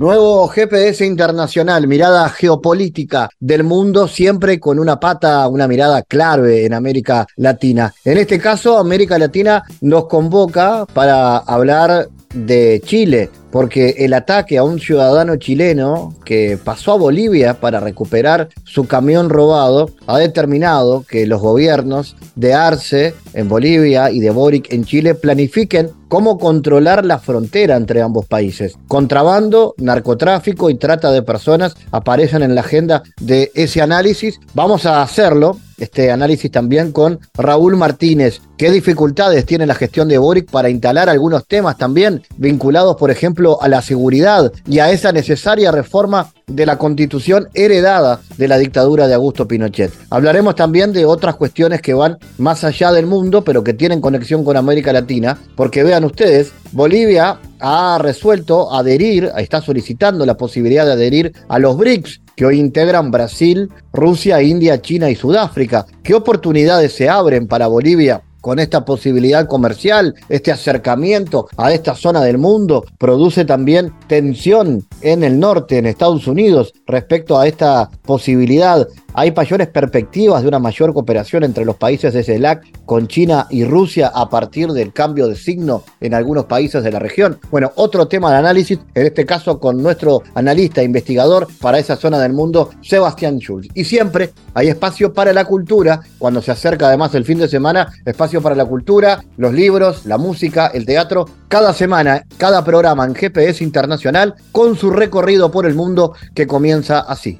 Nuevo GPS internacional, mirada geopolítica del mundo, siempre con una pata, una mirada clave en América Latina. En este caso, América Latina nos convoca para hablar de Chile, porque el ataque a un ciudadano chileno que pasó a Bolivia para recuperar su camión robado ha determinado que los gobiernos de Arce en Bolivia y de Boric en Chile planifiquen cómo controlar la frontera entre ambos países. Contrabando, narcotráfico y trata de personas aparecen en la agenda de ese análisis. Vamos a hacerlo este análisis también con Raúl Martínez. ¿Qué dificultades tiene la gestión de Boric para instalar algunos temas también vinculados, por ejemplo, a la seguridad y a esa necesaria reforma de la constitución heredada de la dictadura de Augusto Pinochet? Hablaremos también de otras cuestiones que van más allá del mundo, pero que tienen conexión con América Latina, porque vean ustedes, Bolivia ha resuelto adherir, está solicitando la posibilidad de adherir a los BRICS, que hoy integran Brasil, Rusia, India, China y Sudáfrica. ¿Qué oportunidades se abren para Bolivia con esta posibilidad comercial, este acercamiento a esta zona del mundo, produce también tensión en el norte, en Estados Unidos, respecto a esta posibilidad hay mayores perspectivas de una mayor cooperación entre los países de CELAC con China y Rusia a partir del cambio de signo en algunos países de la región. Bueno, otro tema de análisis, en este caso con nuestro analista e investigador para esa zona del mundo, Sebastián Schulz. Y siempre hay espacio para la cultura, cuando se acerca además el fin de semana, espacio para la cultura, los libros, la música, el teatro, cada semana, cada programa en GPS Internacional con su recorrido por el mundo que comienza así.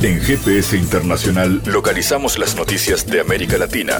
En GPS Internacional localizamos las noticias de América Latina.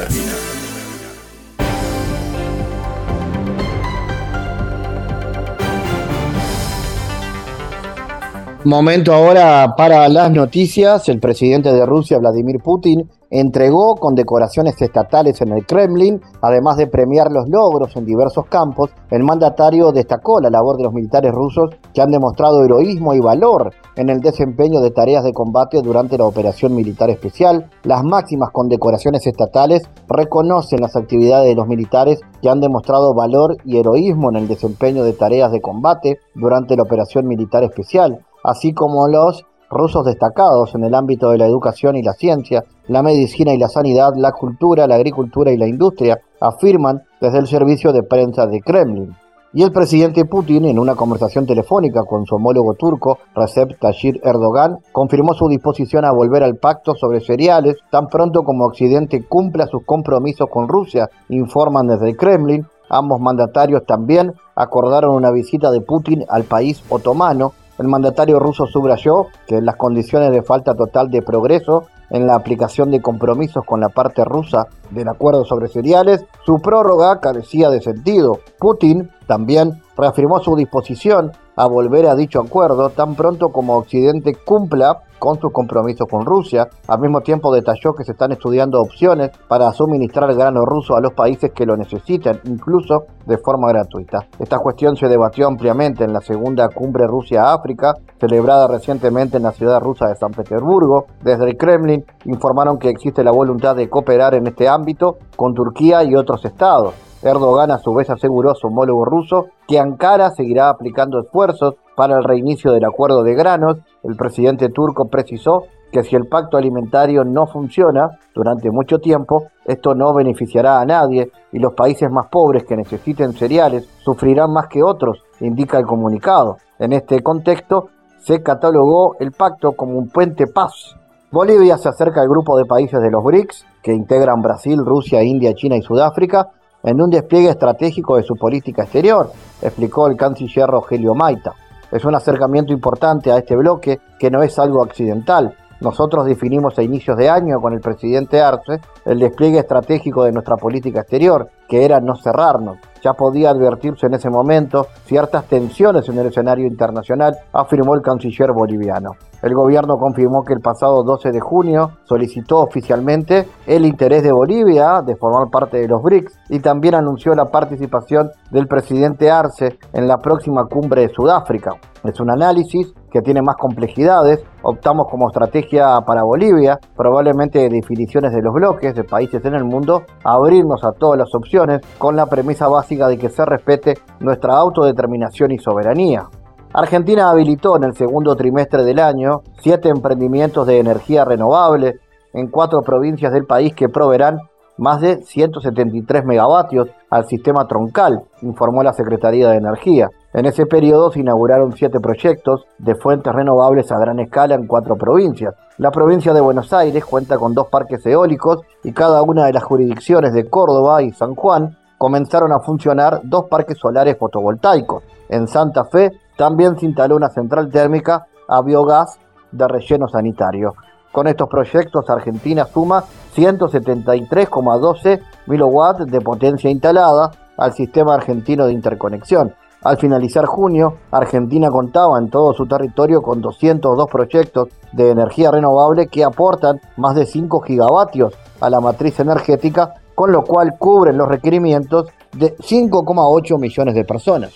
Momento ahora para las noticias. El presidente de Rusia, Vladimir Putin, entregó condecoraciones estatales en el Kremlin, además de premiar los logros en diversos campos. El mandatario destacó la labor de los militares rusos que han demostrado heroísmo y valor en el desempeño de tareas de combate durante la operación militar especial. Las máximas condecoraciones estatales reconocen las actividades de los militares que han demostrado valor y heroísmo en el desempeño de tareas de combate durante la operación militar especial, así como los rusos destacados en el ámbito de la educación y la ciencia, la medicina y la sanidad, la cultura, la agricultura y la industria, afirman desde el servicio de prensa de Kremlin. Y el presidente Putin, en una conversación telefónica con su homólogo turco, Recep Tayyip Erdogan, confirmó su disposición a volver al pacto sobre cereales tan pronto como Occidente cumpla sus compromisos con Rusia, informan desde el Kremlin. Ambos mandatarios también acordaron una visita de Putin al país otomano el mandatario ruso subrayó que en las condiciones de falta total de progreso en la aplicación de compromisos con la parte rusa del acuerdo sobre cereales, su prórroga carecía de sentido. Putin también reafirmó su disposición a volver a dicho acuerdo tan pronto como Occidente cumpla con sus compromisos con Rusia. Al mismo tiempo detalló que se están estudiando opciones para suministrar grano ruso a los países que lo necesiten, incluso de forma gratuita. Esta cuestión se debatió ampliamente en la segunda cumbre Rusia-África, celebrada recientemente en la ciudad rusa de San Petersburgo. Desde el Kremlin informaron que existe la voluntad de cooperar en este ámbito con Turquía y otros estados. Erdogan a su vez aseguró a su homólogo ruso que Ankara seguirá aplicando esfuerzos para el reinicio del acuerdo de granos. El presidente turco precisó que si el pacto alimentario no funciona durante mucho tiempo, esto no beneficiará a nadie y los países más pobres que necesiten cereales sufrirán más que otros, indica el comunicado. En este contexto, se catalogó el pacto como un puente paz. Bolivia se acerca al grupo de países de los BRICS, que integran Brasil, Rusia, India, China y Sudáfrica, en un despliegue estratégico de su política exterior, explicó el canciller Rogelio Maita. Es un acercamiento importante a este bloque que no es algo accidental. Nosotros definimos a inicios de año con el presidente Arce el despliegue estratégico de nuestra política exterior, que era no cerrarnos. Ya podía advertirse en ese momento ciertas tensiones en el escenario internacional, afirmó el canciller boliviano. El gobierno confirmó que el pasado 12 de junio solicitó oficialmente el interés de Bolivia de formar parte de los BRICS y también anunció la participación del presidente Arce en la próxima cumbre de Sudáfrica. Es un análisis que tiene más complejidades. Optamos como estrategia para Bolivia, probablemente definiciones de los bloques de países en el mundo, abrirnos a todas las opciones con la premisa básica de que se respete nuestra autodeterminación y soberanía. Argentina habilitó en el segundo trimestre del año siete emprendimientos de energía renovable en cuatro provincias del país que proveerán más de 173 megavatios al sistema troncal, informó la Secretaría de Energía. En ese periodo se inauguraron siete proyectos de fuentes renovables a gran escala en cuatro provincias. La provincia de Buenos Aires cuenta con dos parques eólicos y cada una de las jurisdicciones de Córdoba y San Juan comenzaron a funcionar dos parques solares fotovoltaicos. En Santa Fe también se instaló una central térmica a biogás de relleno sanitario. Con estos proyectos, Argentina suma 173,12 kilowatts de potencia instalada al sistema argentino de interconexión. Al finalizar junio, Argentina contaba en todo su territorio con 202 proyectos de energía renovable que aportan más de 5 gigavatios a la matriz energética, con lo cual cubren los requerimientos de 5,8 millones de personas.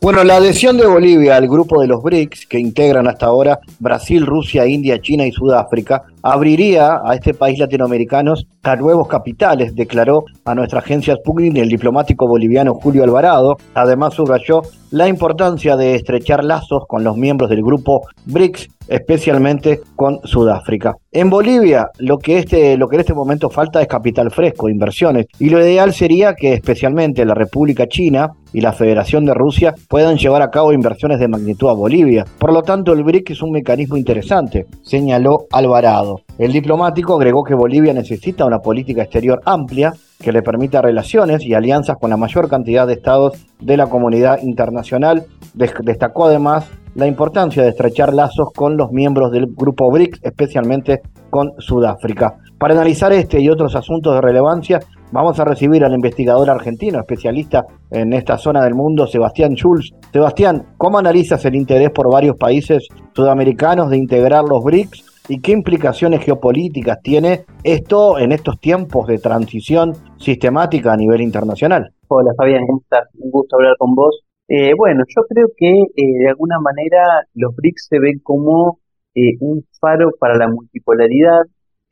Bueno, la adhesión de Bolivia al grupo de los BRICS, que integran hasta ahora Brasil, Rusia, India, China y Sudáfrica, abriría a este país latinoamericano nuevos capitales, declaró a nuestra agencia Sputnik el diplomático boliviano Julio Alvarado. Además subrayó la importancia de estrechar lazos con los miembros del grupo BRICS especialmente con Sudáfrica. En Bolivia, lo que, este, lo que en este momento falta es capital fresco, inversiones, y lo ideal sería que especialmente la República China y la Federación de Rusia puedan llevar a cabo inversiones de magnitud a Bolivia. Por lo tanto, el BRIC es un mecanismo interesante, señaló Alvarado. El diplomático agregó que Bolivia necesita una política exterior amplia que le permita relaciones y alianzas con la mayor cantidad de estados de la comunidad internacional. Destacó además la importancia de estrechar lazos con los miembros del grupo BRICS, especialmente con Sudáfrica. Para analizar este y otros asuntos de relevancia, vamos a recibir al investigador argentino, especialista en esta zona del mundo, Sebastián Schulz. Sebastián, ¿cómo analizas el interés por varios países sudamericanos de integrar los BRICS y qué implicaciones geopolíticas tiene esto en estos tiempos de transición sistemática a nivel internacional? Hola Fabián, ¿cómo estás? Un gusto hablar con vos. Eh, bueno, yo creo que eh, de alguna manera los BRICS se ven como eh, un faro para la multipolaridad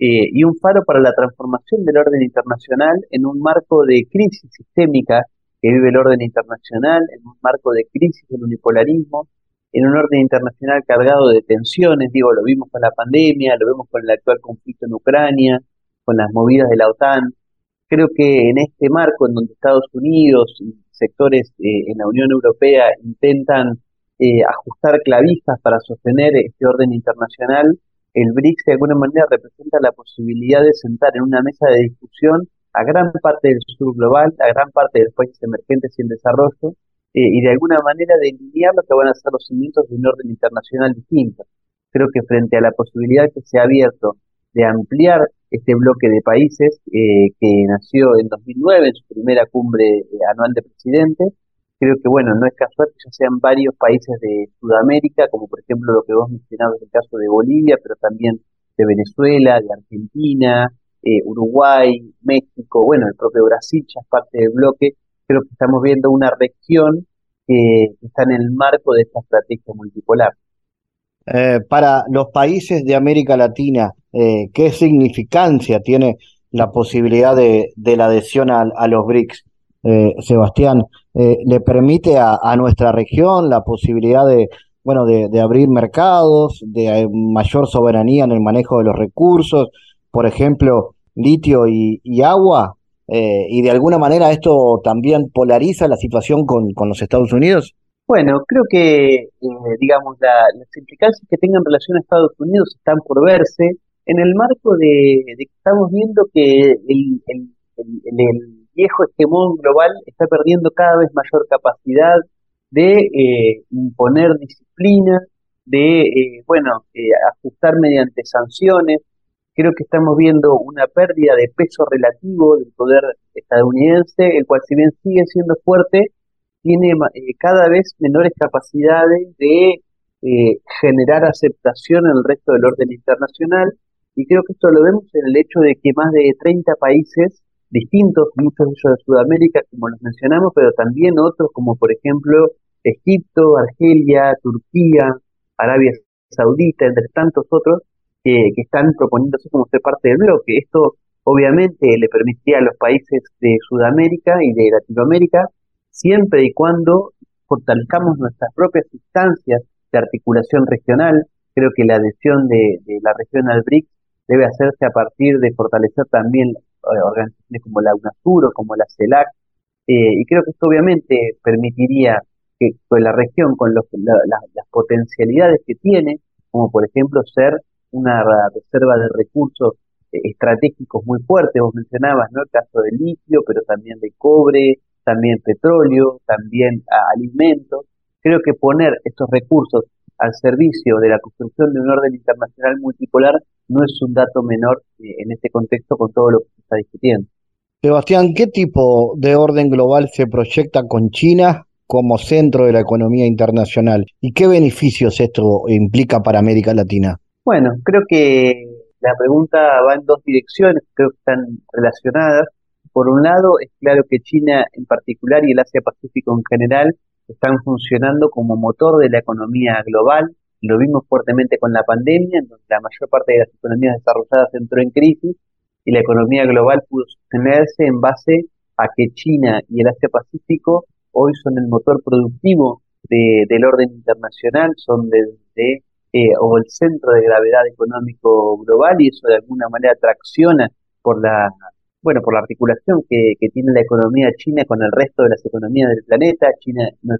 y un faro para la transformación del orden internacional en un marco de crisis sistémica que vive el orden internacional, en un marco de crisis del unipolarismo, en un orden internacional cargado de tensiones, digo, lo vimos con la pandemia, lo vemos con el actual conflicto en Ucrania, con las movidas de la OTAN. Creo que en este marco en donde Estados Unidos y sectores eh, en la Unión Europea intentan eh, ajustar clavijas para sostener este orden internacional, el BRICS de alguna manera representa la posibilidad de sentar en una mesa de discusión a gran parte del sur global, a gran parte de los países emergentes y en desarrollo, eh, y de alguna manera delinear lo que van a ser los cimientos de un orden internacional distinto. Creo que frente a la posibilidad que se ha abierto de ampliar este bloque de países eh, que nació en 2009 en su primera cumbre eh, anual de presidentes. Creo que, bueno, no es casual que ya sean varios países de Sudamérica, como por ejemplo lo que vos mencionabas, el caso de Bolivia, pero también de Venezuela, de Argentina, eh, Uruguay, México, bueno, el propio Brasil ya es parte del bloque. Creo que estamos viendo una región que está en el marco de esta estrategia multipolar. para los países de América Latina, eh, qué significancia tiene la posibilidad de, la adhesión a, los BRICS. Eh, Sebastián, eh, le permite a, nuestra región la posibilidad de, bueno, de, abrir mercados, de mayor soberanía en el manejo de los recursos, por ejemplo, litio y, agua, y de alguna manera esto también polariza la situación con, los Estados Unidos. Bueno, creo que, digamos, las implicancias que tengan relación a Estados Unidos están por verse en el marco de, que estamos viendo que el, viejo hegemón global está perdiendo cada vez mayor capacidad de eh, imponer disciplina, de, eh, bueno, eh, ajustar mediante sanciones. creo que estamos viendo una pérdida de peso relativo del poder estadounidense, el cual si bien sigue siendo fuerte, tiene eh, cada vez menores capacidades de eh, generar aceptación en el resto del orden internacional y creo que esto lo vemos en el hecho de que más de 30 países distintos, muchos de ellos de Sudamérica, como los mencionamos, pero también otros como por ejemplo Egipto, Argelia, Turquía, Arabia Saudita, entre tantos otros, que, que están proponiéndose como ser parte del bloque. Esto obviamente le permitiría a los países de Sudamérica y de Latinoamérica, siempre y cuando fortalezcamos nuestras propias instancias de articulación regional. Creo que la adhesión de, la región al BRICS debe hacerse a partir de fortalecer también eh, organizaciones como la UNASUR o como la CELAC, eh, y creo que esto obviamente permitiría que con la región, con las potencialidades que tiene, como por ejemplo ser una reserva de recursos eh, estratégicos muy fuertes, vos mencionabas, ¿no? El caso del litio, pero también de cobre, también petróleo, también alimentos. Creo que poner estos recursos al servicio de la construcción de un orden internacional multipolar no es un dato menor eh, en este contexto con todo lo que se está discutiendo. Sebastián, ¿qué tipo de orden global se proyecta con China como centro de la economía internacional? ¿Y qué beneficios esto implica para América Latina? Bueno, creo que la pregunta va en dos direcciones, creo que están relacionadas. Por un lado, es claro que China en particular y el Asia-Pacífico en general están funcionando como motor de la economía global. Lo vimos fuertemente con la pandemia, en donde la mayor parte de las economías desarrolladas entró en crisis y la economía global pudo sostenerse en base a que China y el Asia-Pacífico hoy son el motor productivo del orden internacional, son de eh, o el centro de gravedad económico global y eso de alguna manera tracciona por la bueno por la articulación que, tiene la economía china con el resto de las economías del planeta. China no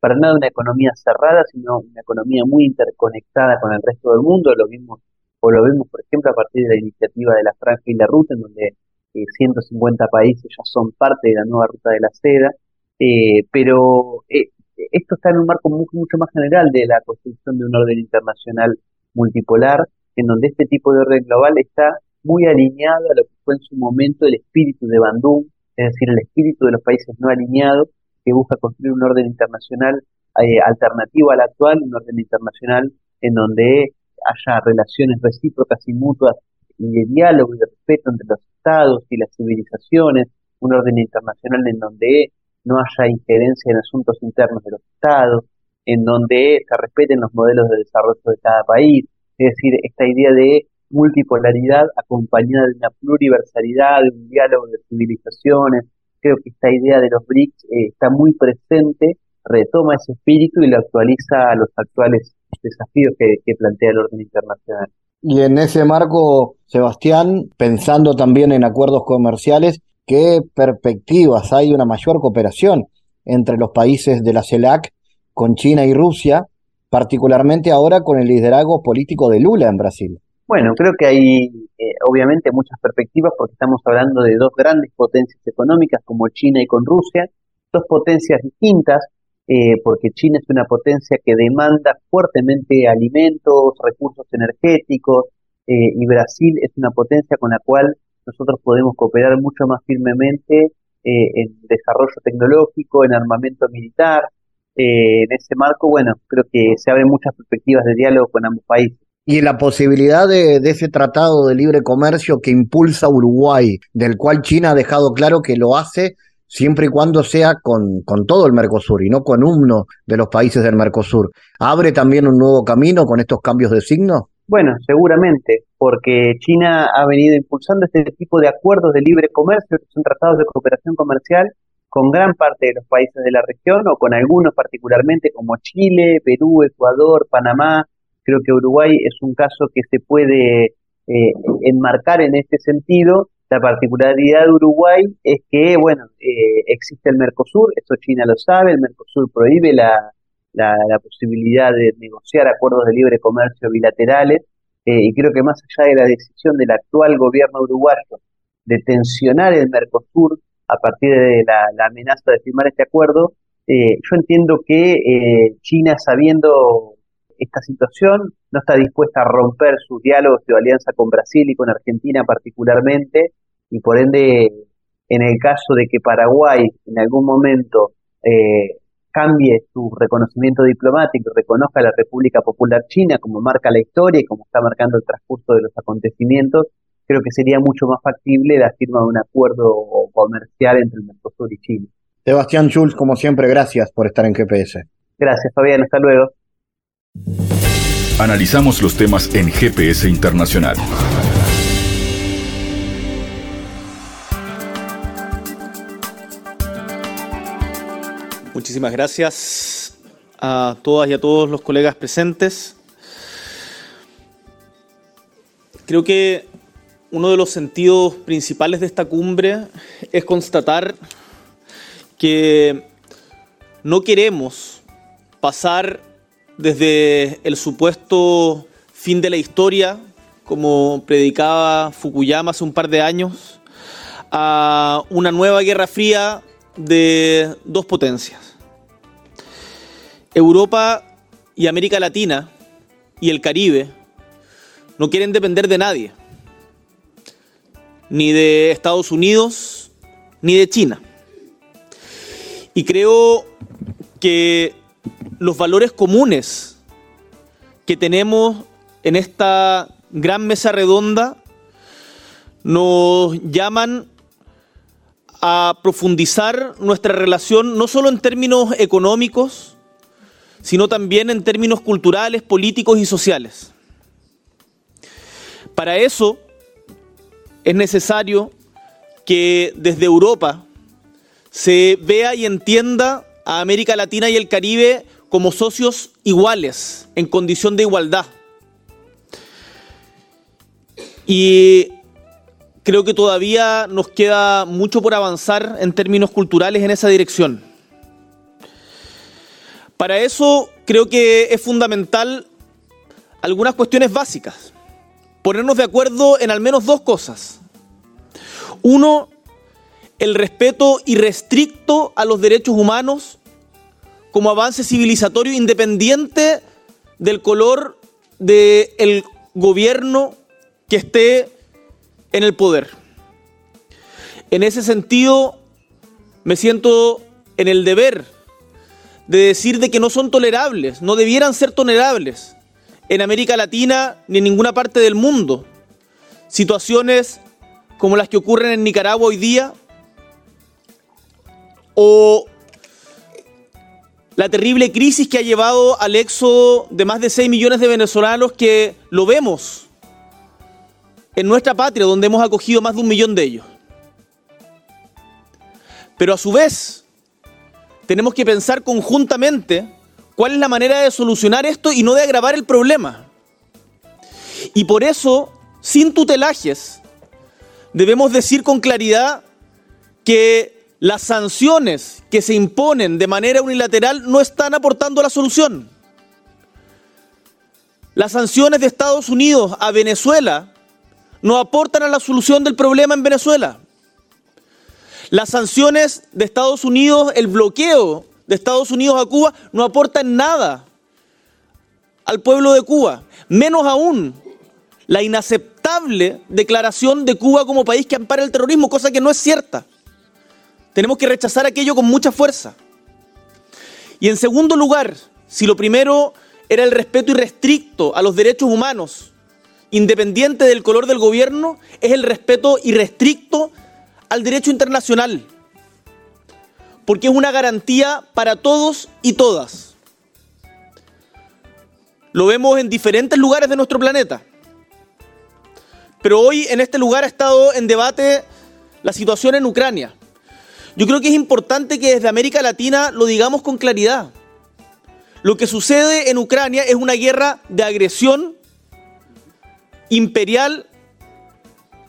para nada una economía cerrada, sino una economía muy interconectada con el resto del mundo. Lo vimos o lo vemos, por ejemplo, a partir de la iniciativa de la Franja y la Ruta, en donde 150 eh, países ya son parte de la nueva ruta de la seda. Eh, pero esto está en un marco mucho, mucho más general de la construcción de un orden internacional multipolar, en donde este tipo de orden global está muy alineado a lo que fue en su momento el espíritu de Bandung, es decir, el espíritu de los países no alineados, que busca construir un orden internacional eh, alternativo al actual, un orden internacional en donde haya relaciones recíprocas y mutuas y de diálogo y de respeto entre los estados y las civilizaciones, un orden internacional en donde no haya injerencia en asuntos internos de los estados, en donde se respeten los modelos de desarrollo de cada país, es decir, esta idea de multipolaridad acompañada de una pluriversalidad, de un diálogo de civilizaciones, creo que esta idea de los BRICS eh, está muy presente, retoma ese espíritu y lo actualiza a los actuales desafíos que, que plantea el orden internacional. Y en ese marco, Sebastián, pensando también en acuerdos comerciales, qué perspectivas hay de una mayor cooperación entre los países de la CELAC con China y Rusia, particularmente ahora con el liderazgo político de Lula en Brasil. Bueno, creo que hay eh, obviamente muchas perspectivas porque estamos hablando de dos grandes potencias económicas como China y con Rusia, dos potencias distintas, eh, porque China es una potencia que demanda fuertemente alimentos, recursos energéticos, eh, y Brasil es una potencia con la cual nosotros podemos cooperar mucho más firmemente eh, en desarrollo tecnológico, en armamento militar. En ese marco, bueno, creo que se abren muchas perspectivas de diálogo con ambos países. Y la posibilidad de, ese tratado de libre comercio que impulsa Uruguay, del cual China ha dejado claro que lo hace siempre y cuando sea con, con, todo el Mercosur y no con uno de los países del Mercosur. ¿Abre también un nuevo camino con estos cambios de signo? Bueno, seguramente, porque China ha venido impulsando este tipo de acuerdos de libre comercio, que son tratados de cooperación comercial con gran parte de los países de la región o con algunos particularmente como Chile, Perú, Ecuador, Panamá. Creo que Uruguay es un caso que se puede eh, enmarcar en este sentido. La particularidad de Uruguay es que, bueno, eh, existe el Mercosur, eso China lo sabe, el Mercosur prohíbe la, la, posibilidad de negociar acuerdos de libre comercio bilaterales eh, y creo que más allá de la decisión del actual gobierno uruguayo de tensionar el Mercosur a partir de la, amenaza de firmar este acuerdo, eh, yo entiendo que eh, China sabiendo esta situación, no está dispuesta a romper sus diálogos de alianza con Brasil y con Argentina particularmente, y por ende, en el caso de que Paraguay en algún momento eh, cambie su reconocimiento diplomático, reconozca a la República Popular China como marca la historia y como está marcando el transcurso de los acontecimientos, creo que sería mucho más factible la firma de un acuerdo comercial entre el Mercosur y China. Sebastián Schulz, como siempre, gracias por estar en GPS. Gracias, Fabián. Hasta luego. Analizamos los temas en GPS Internacional. Muchísimas gracias a todas y a todos los colegas presentes. Creo que uno de los sentidos principales de esta cumbre es constatar que no queremos pasar desde el supuesto fin de la historia, como predicaba Fukuyama hace un par de años, a una nueva guerra fría de dos potencias. Europa y América Latina y el Caribe no quieren depender de nadie, ni de Estados Unidos ni de China. Y creo que los valores comunes que tenemos en esta gran mesa redonda nos llaman a profundizar nuestra relación no solo en términos económicos, sino también en términos culturales, políticos y sociales. Para eso es necesario que desde Europa se vea y entienda América Latina y el Caribe como socios iguales, en condición de igualdad. Y creo que todavía nos queda mucho por avanzar en términos culturales en esa dirección. Para eso creo que es fundamental algunas cuestiones básicas. Ponernos de acuerdo en al menos dos cosas. Uno, el respeto irrestricto a los derechos humanos como avance civilizatorio independiente del color del gobierno que esté en el poder. En ese sentido, me siento en el deber de decir de que no son tolerables, no debieran ser tolerables en América Latina ni en ninguna parte del mundo. Situaciones como las que ocurren en Nicaragua hoy día, o la terrible crisis que ha llevado al éxodo de más de 6 millones de venezolanos que lo vemos en nuestra patria, donde hemos acogido más de un millón de ellos. Pero a su vez, tenemos que pensar conjuntamente cuál es la manera de solucionar esto y no de agravar el problema. Y por eso, sin tutelajes, debemos decir con claridad que las sanciones que se imponen de manera unilateral no están aportando la solución. Las sanciones de Estados Unidos a Venezuela no aportan a la solución del problema en Venezuela. Las sanciones de Estados Unidos, el bloqueo de Estados Unidos a Cuba, no aportan nada al pueblo de Cuba. Menos aún la inaceptable declaración de Cuba como país que ampara el terrorismo, cosa que no es cierta. Tenemos que rechazar aquello con mucha fuerza. Y en segundo lugar, si lo primero era el respeto irrestricto a los derechos humanos, independiente del color del gobierno, es el respeto irrestricto al derecho internacional. Porque es una garantía para todos y todas. Lo vemos en diferentes lugares de nuestro planeta. Pero hoy en este lugar ha estado en debate la situación en Ucrania. Yo creo que es importante que desde América Latina lo digamos con claridad. Lo que sucede en Ucrania es una guerra de agresión imperial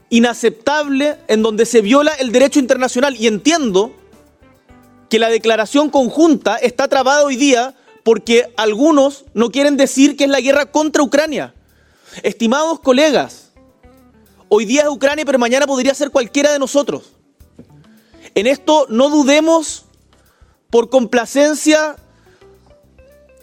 inaceptable en donde se viola el derecho internacional y entiendo que la declaración conjunta está trabada hoy día porque algunos no quieren decir que es la guerra contra Ucrania. Estimados colegas, hoy día es Ucrania pero mañana podría ser cualquiera de nosotros. En esto no dudemos por complacencia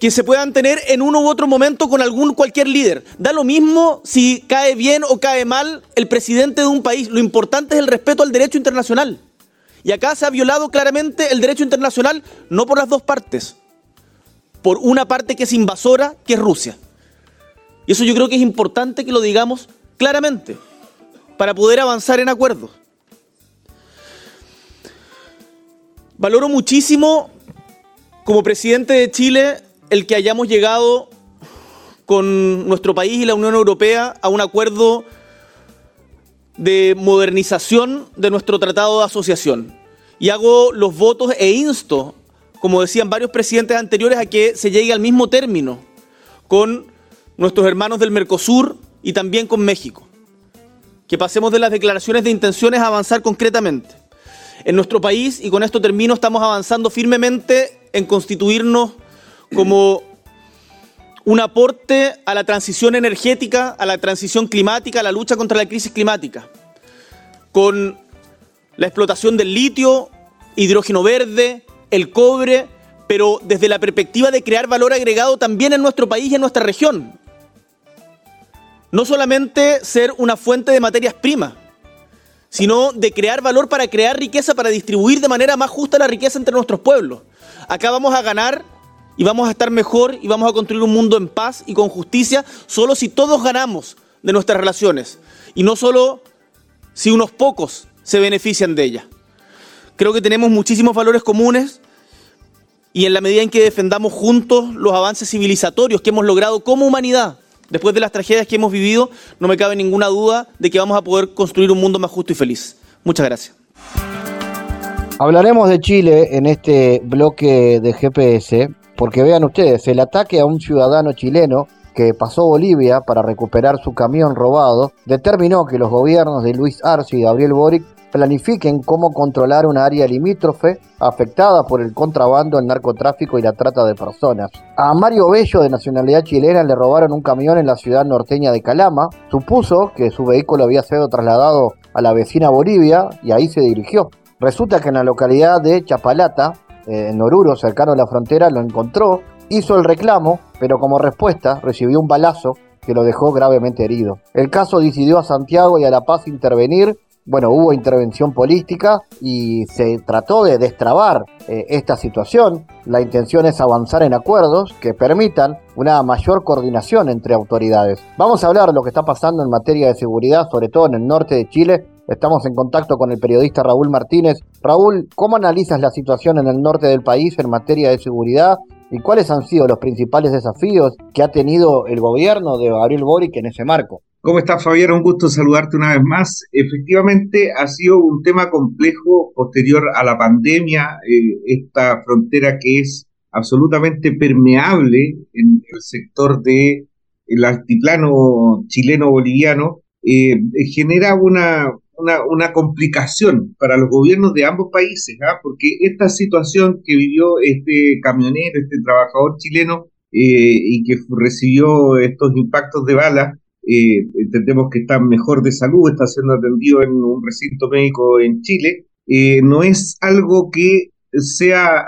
que se puedan tener en uno u otro momento con algún cualquier líder. Da lo mismo si cae bien o cae mal el presidente de un país. Lo importante es el respeto al derecho internacional. Y acá se ha violado claramente el derecho internacional, no por las dos partes, por una parte que es invasora, que es Rusia. Y eso yo creo que es importante que lo digamos claramente, para poder avanzar en acuerdos. Valoro muchísimo como presidente de Chile el que hayamos llegado con nuestro país y la Unión Europea a un acuerdo de modernización de nuestro tratado de asociación. Y hago los votos e insto, como decían varios presidentes anteriores, a que se llegue al mismo término con nuestros hermanos del Mercosur y también con México. Que pasemos de las declaraciones de intenciones a avanzar concretamente. En nuestro país, y con esto termino, estamos avanzando firmemente en constituirnos como un aporte a la transición energética, a la transición climática, a la lucha contra la crisis climática, con la explotación del litio, hidrógeno verde, el cobre, pero desde la perspectiva de crear valor agregado también en nuestro país y en nuestra región. No solamente ser una fuente de materias primas, sino de crear valor para crear riqueza, para distribuir de manera más justa la riqueza entre nuestros pueblos. Acá vamos a ganar y vamos a estar mejor y vamos a construir un mundo en paz y con justicia solo si todos ganamos de nuestras relaciones y no solo si unos pocos se benefician de ellas. Creo que tenemos muchísimos valores comunes y en la medida en que defendamos juntos los avances civilizatorios que hemos logrado como humanidad, después de las tragedias que hemos vivido, no me cabe ninguna duda de que vamos a poder construir un mundo más justo y feliz. Muchas gracias. Hablaremos de Chile en este bloque de GPS porque vean ustedes, el ataque a un ciudadano chileno que pasó Bolivia para recuperar su camión robado determinó que los gobiernos de Luis Arce y Gabriel Boric planifiquen cómo controlar un área limítrofe afectada por el contrabando, el narcotráfico y la trata de personas. A Mario Bello, de nacionalidad chilena, le robaron un camión en la ciudad norteña de Calama. Supuso que su vehículo había sido trasladado a la vecina Bolivia y ahí se dirigió. Resulta que en la localidad de Chapalata, eh, en Oruro, cercano a la frontera, lo encontró, hizo el reclamo, pero como respuesta recibió un balazo que lo dejó gravemente herido. El caso decidió a Santiago y a La Paz intervenir. Bueno, hubo intervención política y se trató de destrabar eh, esta situación. La intención es avanzar en acuerdos que permitan una mayor coordinación entre autoridades. Vamos a hablar de lo que está pasando en materia de seguridad, sobre todo en el norte de Chile, Estamos en contacto con el periodista Raúl Martínez. Raúl, ¿cómo analizas la situación en el norte del país en materia de seguridad y cuáles han sido los principales desafíos que ha tenido el gobierno de Gabriel Boric en ese marco? ¿Cómo estás, Fabián? Un gusto saludarte una vez más. Efectivamente, ha sido un tema complejo posterior a la pandemia, eh, esta frontera que es absolutamente permeable en el sector del el altiplano chileno-boliviano, eh, genera una, una, complicación para los gobiernos de ambos países, ¿ah? porque esta situación que vivió este camionero, este trabajador chileno, eh, y que recibió estos impactos de bala, eh, entendemos que está mejor de salud, está siendo atendido en un recinto médico en Chile, eh, no es algo que sea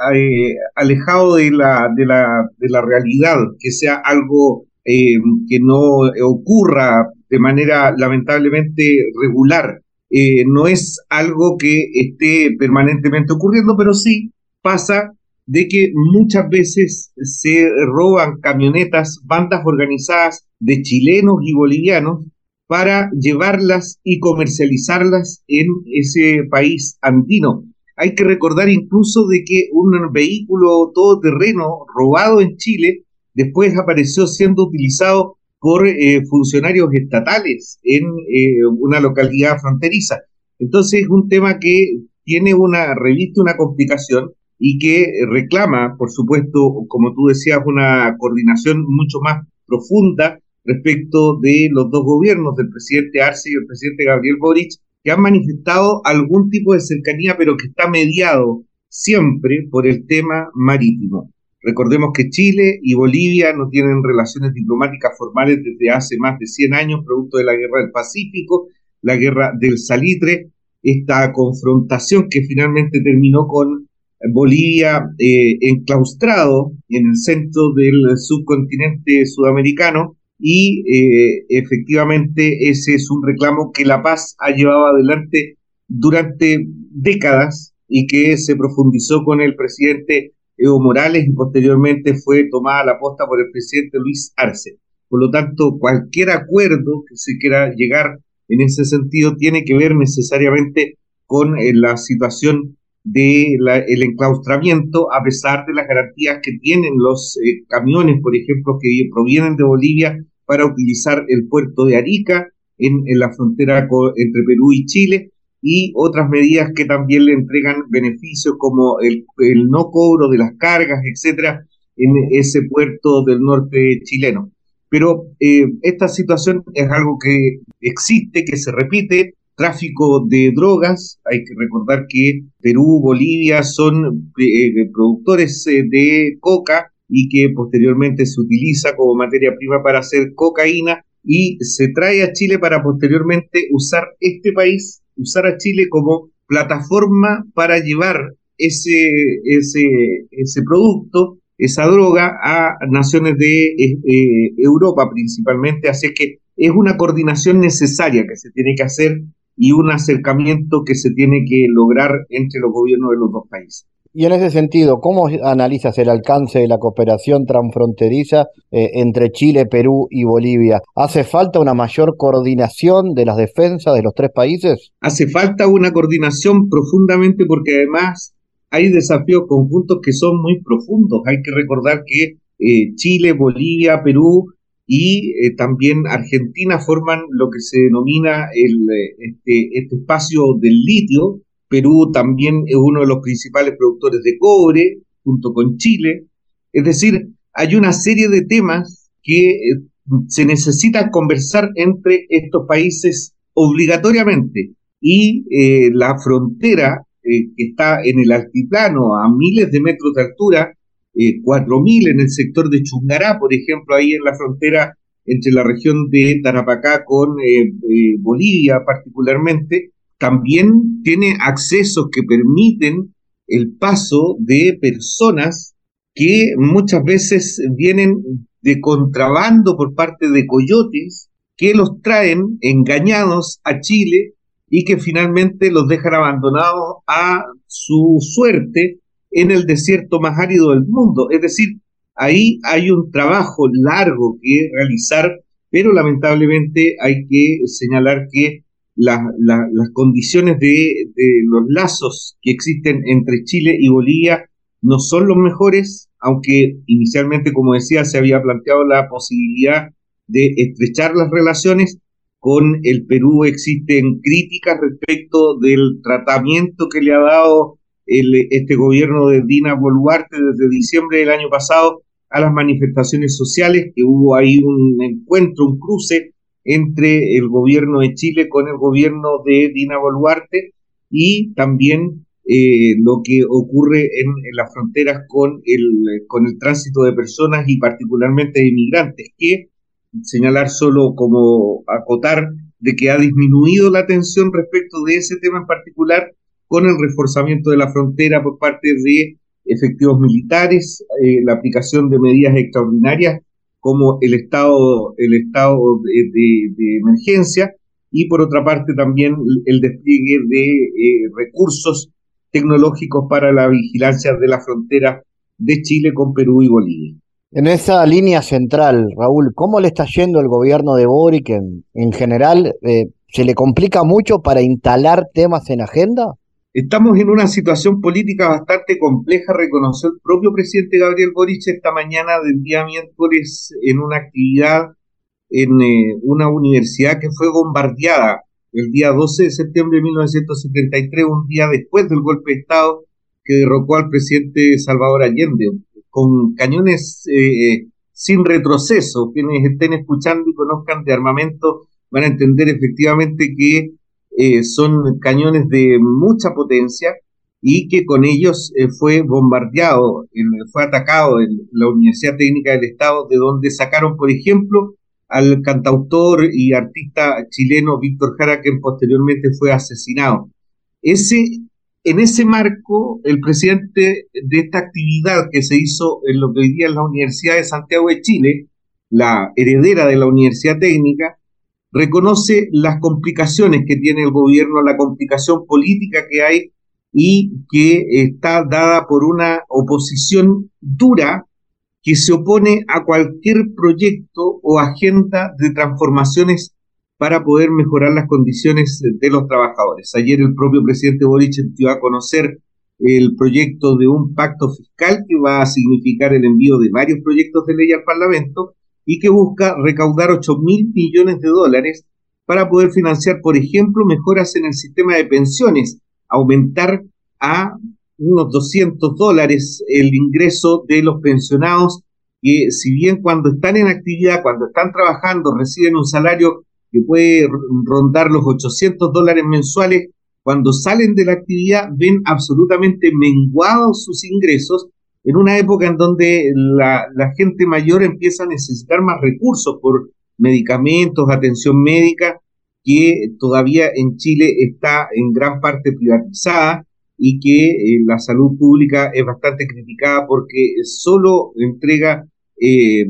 alejado de la, de, la, de la realidad, que sea algo que no ocurra de manera lamentablemente regular. Eh, no es algo que esté permanentemente ocurriendo, pero sí pasa de que muchas veces se roban camionetas, bandas organizadas de chilenos y bolivianos para llevarlas y comercializarlas en ese país andino. Hay que recordar incluso de que un vehículo todoterreno robado en Chile después apareció siendo utilizado por eh, funcionarios estatales en eh, una localidad fronteriza. Entonces es un tema que tiene una revista, una complicación y que reclama, por supuesto, como tú decías, una coordinación mucho más profunda respecto de los dos gobiernos, del presidente Arce y el presidente Gabriel Boric, que han manifestado algún tipo de cercanía, pero que está mediado siempre por el tema marítimo. Recordemos que Chile y Bolivia no tienen relaciones diplomáticas formales desde hace más de 100 años, producto de la guerra del Pacífico, la guerra del salitre, esta confrontación que finalmente terminó con Bolivia eh, enclaustrado en el centro del subcontinente sudamericano y eh, efectivamente ese es un reclamo que La Paz ha llevado adelante durante décadas y que se profundizó con el presidente Evo Morales y posteriormente fue tomada la posta por el presidente Luis Arce. Por lo tanto, cualquier acuerdo que se quiera llegar en ese sentido tiene que ver necesariamente con eh, la situación del el enclaustramiento, a pesar de las garantías que tienen los eh, camiones, por ejemplo, que provienen de Bolivia para utilizar el puerto de Arica en, la frontera entre Perú y Chile y otras medidas que también le entregan beneficios como el, no cobro de las cargas, etcétera, en ese puerto del norte chileno. Pero eh, esta situación es algo que existe, que se repite, tráfico de drogas. Hay que recordar que Perú, Bolivia son eh, productores eh, de coca y que posteriormente se utiliza como materia prima para hacer cocaína y se trae a Chile para posteriormente usar este país, usar a Chile como plataforma para llevar ese, ese, ese producto, esa droga a naciones de eh, Europa principalmente. Así que es una coordinación necesaria que se tiene que hacer y un acercamiento que se tiene que lograr entre los gobiernos de los dos países. Y en ese sentido, ¿cómo analizas el alcance de la cooperación transfronteriza eh, entre Chile, Perú y Bolivia? ¿Hace falta una mayor coordinación de las defensas de los tres países? Hace falta una coordinación profundamente porque además hay desafíos conjuntos que son muy profundos. Hay que recordar que eh, Chile, Bolivia, Perú y eh, también Argentina forman lo que se denomina el, este, este espacio del litio, Perú también es uno de los principales productores de cobre, junto con Chile. Es decir, hay una serie de temas que eh, se necesita conversar entre estos países obligatoriamente. Y eh, la frontera eh, que está en el altiplano a miles de metros de altura, eh, 4.000 en el sector de Chungará, por ejemplo, ahí en la frontera entre la región de Tarapacá con Bolivia particularmente, también tiene accesos que permiten el paso de personas que muchas veces vienen de contrabando por parte de coyotes que los traen engañados a Chile y que finalmente los dejan abandonados a su suerte en el desierto más árido del mundo. Es decir, ahí hay un trabajo largo que realizar, pero lamentablemente hay que señalar que las condiciones de, los lazos que existen entre Chile y Bolivia no son los mejores, aunque inicialmente, como decía, se había planteado la posibilidad de estrechar las relaciones. Con el Perú existen críticas respecto del tratamiento que le ha dado este gobierno de Dina Boluarte desde diciembre del año pasado a las manifestaciones sociales, que hubo ahí un encuentro, un cruce entre el gobierno de Chile con el gobierno de Dina Boluarte y también eh, lo que ocurre en, las fronteras con el, con el tránsito de personas y particularmente de inmigrantes, que señalar solo como acotar de que ha disminuido la tensión respecto de ese tema en particular con el reforzamiento de la frontera por parte de efectivos militares, eh, la aplicación de medidas extraordinarias como el estado, el estado de, emergencia y por otra parte también el despliegue de eh, recursos tecnológicos para la vigilancia de la frontera de Chile con Perú y Bolivia. En esa línea central, Raúl, ¿cómo le está yendo el gobierno de Boric en, general? Eh, ¿Se le complica mucho para instalar temas en agenda? Estamos en una situación política bastante compleja, reconoció el propio presidente Gabriel Boric esta mañana del día miércoles en una actividad en eh, una universidad que fue bombardeada el día 12 de septiembre de 1973, un día después del golpe de Estado que derrocó al presidente Salvador Allende, con cañones eh, sin retroceso. Quienes estén escuchando y conozcan de armamento van a entender efectivamente que eh, son cañones de mucha potencia y que con ellos eh, fue bombardeado, fue atacado en la Universidad Técnica del Estado, de donde sacaron, por ejemplo, al cantautor y artista chileno Víctor Jara, quien posteriormente fue asesinado. Ese en ese marco, el presidente de esta actividad que se hizo en lo que hoy día es la Universidad de Santiago de Chile, la heredera de la Universidad Técnica, reconoce las complicaciones que tiene el gobierno, la complicación política que hay y que está dada por una oposición dura que se opone a cualquier proyecto o agenda de transformaciones para poder mejorar las condiciones de los trabajadores. Ayer el propio presidente Boric dio a conocer el proyecto de un pacto fiscal que va a significar el envío de varios proyectos de ley al Parlamento y que busca recaudar 8 mil millones de dólares para poder financiar, por ejemplo, mejoras en el sistema de pensiones, aumentar a unos 200 dólares el ingreso de los pensionados que si bien cuando están en actividad, cuando están trabajando, reciben un salario que puede rondar los 800 dólares mensuales, cuando salen de la actividad ven absolutamente menguados sus ingresos en una época en donde la, gente mayor empieza a necesitar más recursos por medicamentos, atención médica, que todavía en Chile está en gran parte privatizada y que eh, la salud pública es bastante criticada porque solo entrega eh,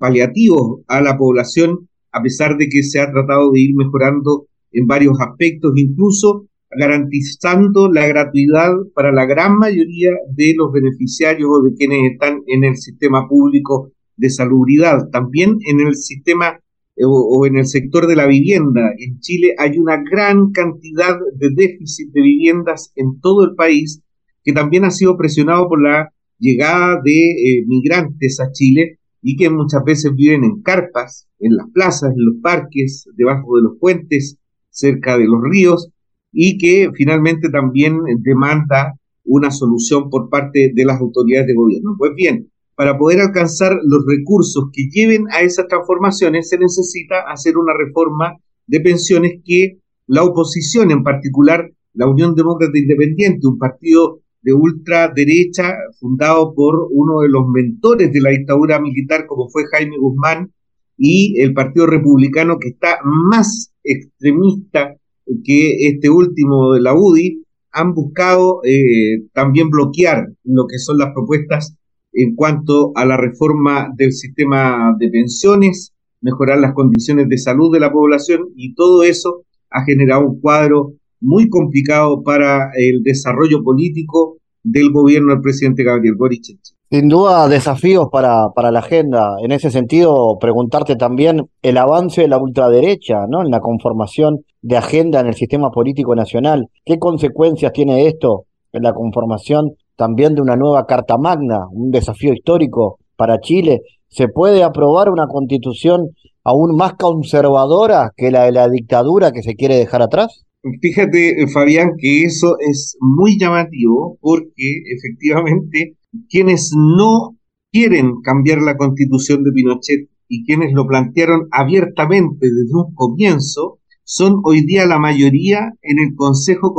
paliativos a la población a pesar de que se ha tratado de ir mejorando en varios aspectos, incluso garantizando la gratuidad para la gran mayoría de los beneficiarios o de quienes están en el sistema público de salubridad. También en el sistema eh, o, en el sector de la vivienda. En Chile hay una gran cantidad de déficit de viviendas en todo el país que también ha sido presionado por la llegada de eh, migrantes a Chile y que muchas veces viven en carpas, en las plazas, en los parques, debajo de los puentes, cerca de los ríos, y que finalmente también demanda una solución por parte de las autoridades de gobierno. Pues bien, para poder alcanzar los recursos que lleven a esas transformaciones se necesita hacer una reforma de pensiones que la oposición, en particular la Unión Demócrata Independiente, un partido de ultraderecha, fundado por uno de los mentores de la dictadura militar, como fue Jaime Guzmán, y el Partido Republicano, que está más extremista que este último de la UDI, han buscado eh, también bloquear lo que son las propuestas en cuanto a la reforma del sistema de pensiones, mejorar las condiciones de salud de la población y todo eso ha generado un cuadro muy complicado para el desarrollo político del gobierno del presidente Gabriel Boric. Sin duda, desafíos para, para la agenda. En ese sentido, preguntarte también el avance de la ultraderecha ¿no? en la conformación de agenda en el sistema político nacional. ¿Qué consecuencias tiene esto en la conformación también de una nueva Carta Magna, un desafío histórico para Chile? ¿Se puede aprobar una constitución aún más conservadora que la de la dictadura que se quiere dejar atrás? Fíjate, Fabián, que eso es muy llamativo porque efectivamente quienes no quieren cambiar la constitución de Pinochet y quienes lo plantearon abiertamente desde un comienzo son hoy día la mayoría en el Consejo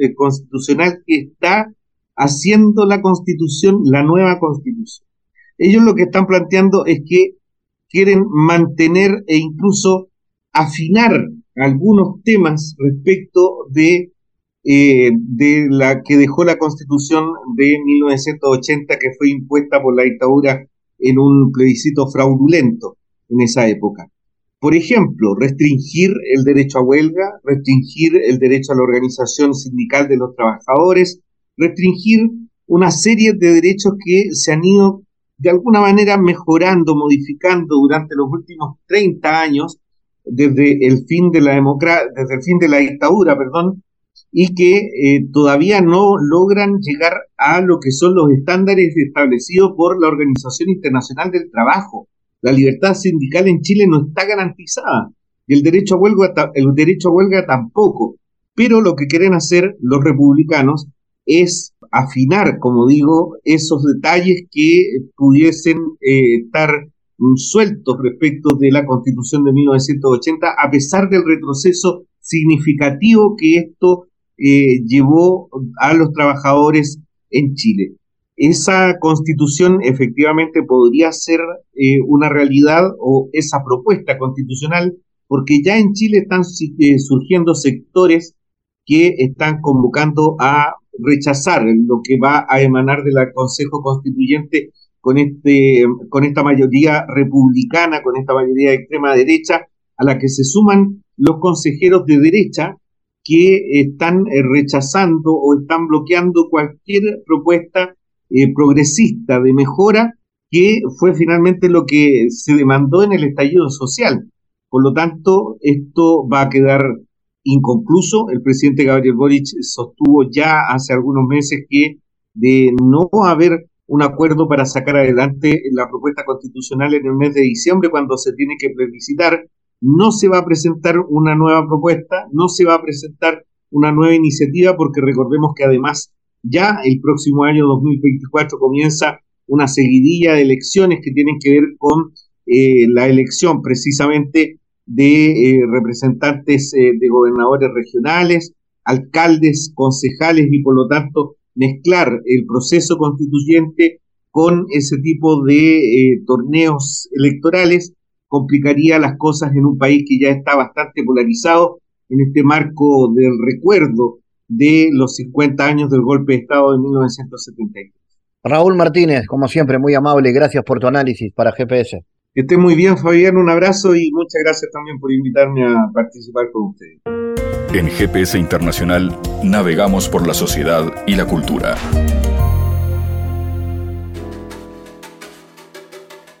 eh, Constitucional que está haciendo la constitución, la nueva constitución. Ellos lo que están planteando es que quieren mantener e incluso afinar algunos temas respecto de, eh, de la que dejó la constitución de 1980 que fue impuesta por la dictadura en un plebiscito fraudulento en esa época. Por ejemplo, restringir el derecho a huelga, restringir el derecho a la organización sindical de los trabajadores, restringir una serie de derechos que se han ido de alguna manera mejorando, modificando durante los últimos 30 años desde el fin de la democracia, desde el fin de la dictadura, perdón, y que eh, todavía no logran llegar a lo que son los estándares establecidos por la Organización Internacional del Trabajo. La libertad sindical en Chile no está garantizada y el derecho a huelga, el derecho a huelga tampoco. Pero lo que quieren hacer los republicanos es afinar, como digo, esos detalles que pudiesen eh, estar sueltos respecto de la constitución de 1980, a pesar del retroceso significativo que esto eh, llevó a los trabajadores en Chile. Esa constitución efectivamente podría ser eh, una realidad o esa propuesta constitucional, porque ya en Chile están eh, surgiendo sectores que están convocando a rechazar lo que va a emanar del Consejo Constituyente con, este, con esta mayoría republicana, con esta mayoría de extrema derecha, a la que se suman los consejeros de derecha que están eh, rechazando o están bloqueando cualquier propuesta eh, progresista de mejora que fue finalmente lo que se demandó en el estallido social. Por lo tanto, esto va a quedar inconcluso. El presidente Gabriel Boric sostuvo ya hace algunos meses que de no haber un acuerdo para sacar adelante la propuesta constitucional en el mes de diciembre, cuando se tiene que plebiscitar, no se va a presentar una nueva propuesta, no se va a presentar una nueva iniciativa, porque recordemos que además ya el próximo año 2024 comienza una seguidilla de elecciones que tienen que ver con eh, la elección precisamente de eh, representantes eh, de gobernadores regionales, alcaldes, concejales y por lo tanto mezclar el proceso constituyente con ese tipo de torneos electorales complicaría las cosas en un país que ya está bastante polarizado en este marco del recuerdo de los 50 años del golpe de Estado de 1973. Raúl Martínez, como siempre, muy amable, gracias por tu análisis para GPS. Que esté muy bien, Fabián, un abrazo y muchas gracias también por invitarme a participar con ustedes. En GPS Internacional navegamos por la sociedad y la cultura.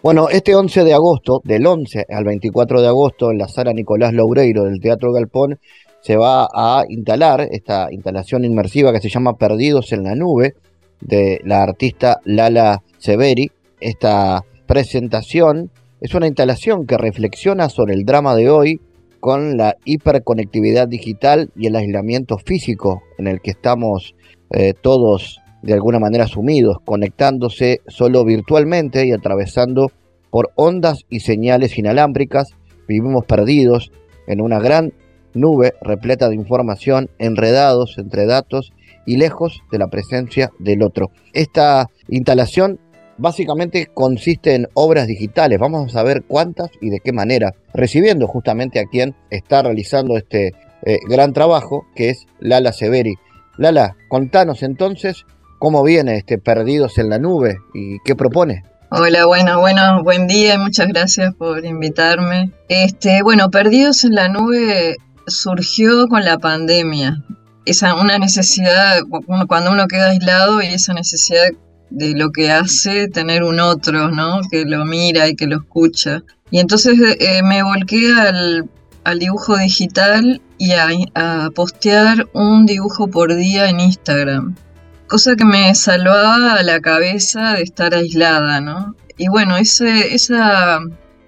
Bueno, este 11 de agosto, del 11 al 24 de agosto, en la sala Nicolás Loureiro del Teatro Galpón, se va a instalar esta instalación inmersiva que se llama Perdidos en la Nube, de la artista Lala Severi. Esta presentación es una instalación que reflexiona sobre el drama de hoy con la hiperconectividad digital y el aislamiento físico en el que estamos eh, todos de alguna manera sumidos, conectándose solo virtualmente y atravesando por ondas y señales inalámbricas, vivimos perdidos en una gran nube repleta de información, enredados entre datos y lejos de la presencia del otro. Esta instalación básicamente consiste en obras digitales. Vamos a saber cuántas y de qué manera, recibiendo justamente a quien está realizando este eh, gran trabajo, que es Lala Severi. Lala, contanos entonces cómo viene este Perdidos en la Nube y qué propone. Hola, bueno, bueno, buen día y muchas gracias por invitarme. Este, bueno, Perdidos en la Nube surgió con la pandemia. Esa una necesidad cuando uno queda aislado y esa necesidad de lo que hace tener un otro, ¿no? Que lo mira y que lo escucha. Y entonces eh, me volqué al, dibujo digital y a postear un dibujo por día en Instagram cosa que me salvaba la cabeza de estar aislada, ¿no? Y bueno, ese, esa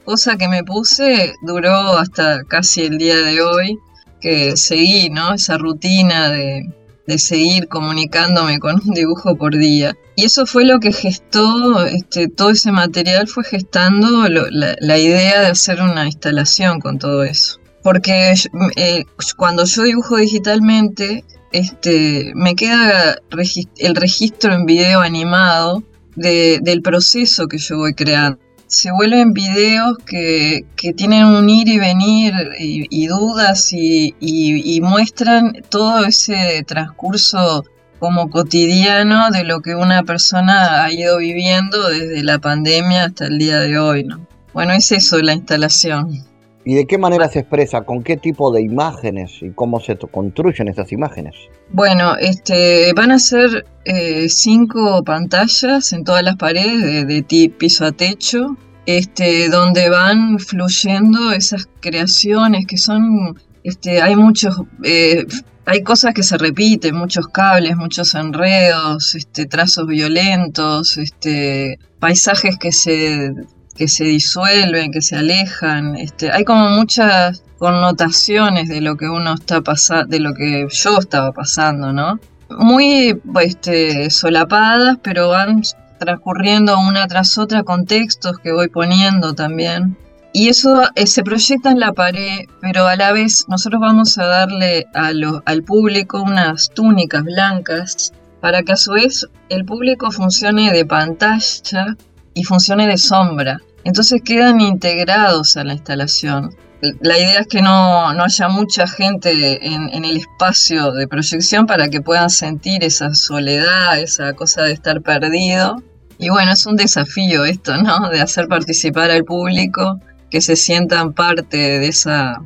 cosa que me puse duró hasta casi el día de hoy, que seguí, ¿no? Esa rutina de, seguir comunicándome con un dibujo por día. Y eso fue lo que gestó, este, todo ese material fue gestando la, la, idea de hacer una instalación con todo eso. Porque eh, cuando yo dibujo digitalmente, este, me queda el registro en video animado del proceso que yo voy creando. Se vuelven videos que, tienen un ir y venir y, dudas y, muestran todo ese transcurso como cotidiano de lo que una persona ha ido viviendo desde la pandemia hasta el día de hoy. ¿no? Bueno, es eso la instalación. ¿Y de qué manera se expresa? ¿Con qué tipo de imágenes y cómo se construyen esas imágenes? Bueno, este, van a ser eh, cinco pantallas en todas las paredes, de, de, piso a techo, este, donde van fluyendo esas creaciones que son, este, hay muchos, eh, hay cosas que se repiten, muchos cables, muchos enredos, este, trazos violentos, este, paisajes que se que se disuelven, que se alejan. Este, hay como muchas connotaciones de lo que uno está pasando, de lo que yo estaba pasando, ¿no? Muy este, solapadas, pero van transcurriendo una tras otra con textos que voy poniendo también. Y eso eh, se proyecta en la pared, pero a la vez nosotros vamos a darle a al público unas túnicas blancas para que a su vez el público funcione de pantalla y funcione de sombra. entonces quedan integrados a la instalación. La idea es que no, haya mucha gente en, en, el espacio de proyección para que puedan sentir esa soledad, esa cosa de estar perdido. Y bueno, es un desafío esto, ¿no? De hacer participar al público, que se sientan parte de esa,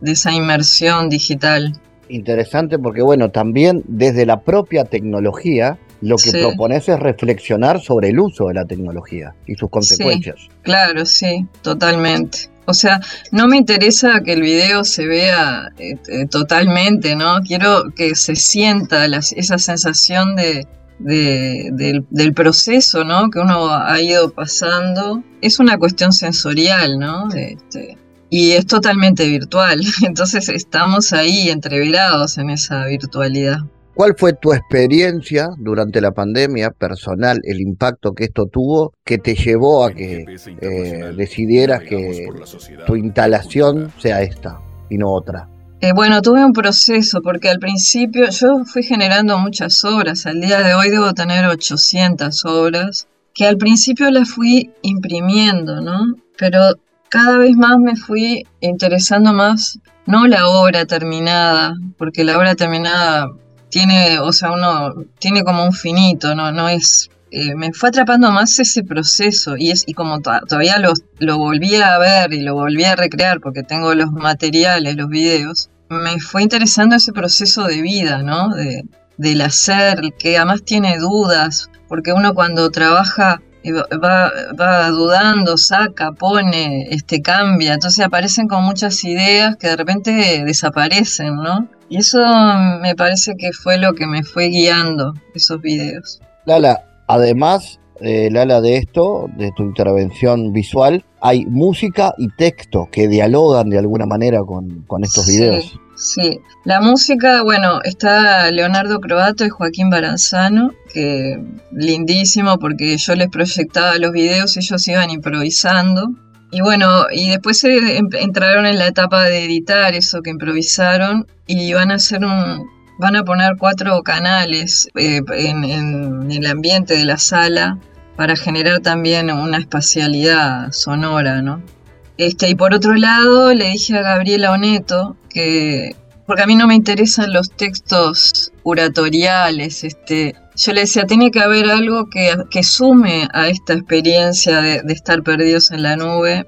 de esa inmersión digital. Interesante porque, bueno, también desde la propia tecnología, lo que propones es reflexionar sobre el uso de la tecnología y sus consecuencias. claro, sí, totalmente. O sea, no me interesa que el video se vea eh, eh, totalmente, ¿no? Quiero que se sienta esa sensación de, del, proceso, ¿no? Que uno ha ido pasando. Es una cuestión sensorial, ¿no? Este, y es totalmente virtual. Entonces estamos ahí entreverados en esa virtualidad. ¿Cuál fue tu experiencia durante la pandemia personal, el impacto que esto tuvo, que te llevó a que eh, decidieras que tu instalación sea esta y no otra? Eh, bueno, tuve un proceso porque al principio yo fui generando muchas obras. Al día de hoy debo tener 800 obras que al principio las fui imprimiendo, ¿no? Pero cada vez más me fui interesando más, no la obra terminada, porque la obra terminada tiene, o sea, uno tiene como un finito, no, no es. Eh, me fue atrapando más ese proceso y es y como todavía lo, lo volví a ver y lo volví a recrear porque tengo los materiales, los videos, me fue interesando ese proceso de vida, ¿no? De, del hacer, que además tiene dudas, porque uno cuando trabaja va, va, dudando, saca, pone, este, cambia, entonces aparecen con muchas ideas que de repente desaparecen, ¿no? Y eso me parece que fue lo que me fue guiando esos videos. Lala, además, eh, Lala, de esto, de tu intervención visual, hay música y texto que dialogan de alguna manera con, estos videos. Sí, la música, bueno, está Leonardo Croato y Joaquín Baranzano, que lindísimo porque yo les proyectaba los videos, ellos iban improvisando y bueno, y después entraron en la etapa de editar eso que improvisaron y van a hacer un, van a poner cuatro canales eh, en, el ambiente de la sala para generar también una espacialidad sonora, ¿no? Este, y por otro lado, le dije a Gabriela Oneto que, porque a mí no me interesan los textos curatoriales, este, yo le decía, tiene que haber algo que, sume a esta experiencia de, estar perdidos en la nube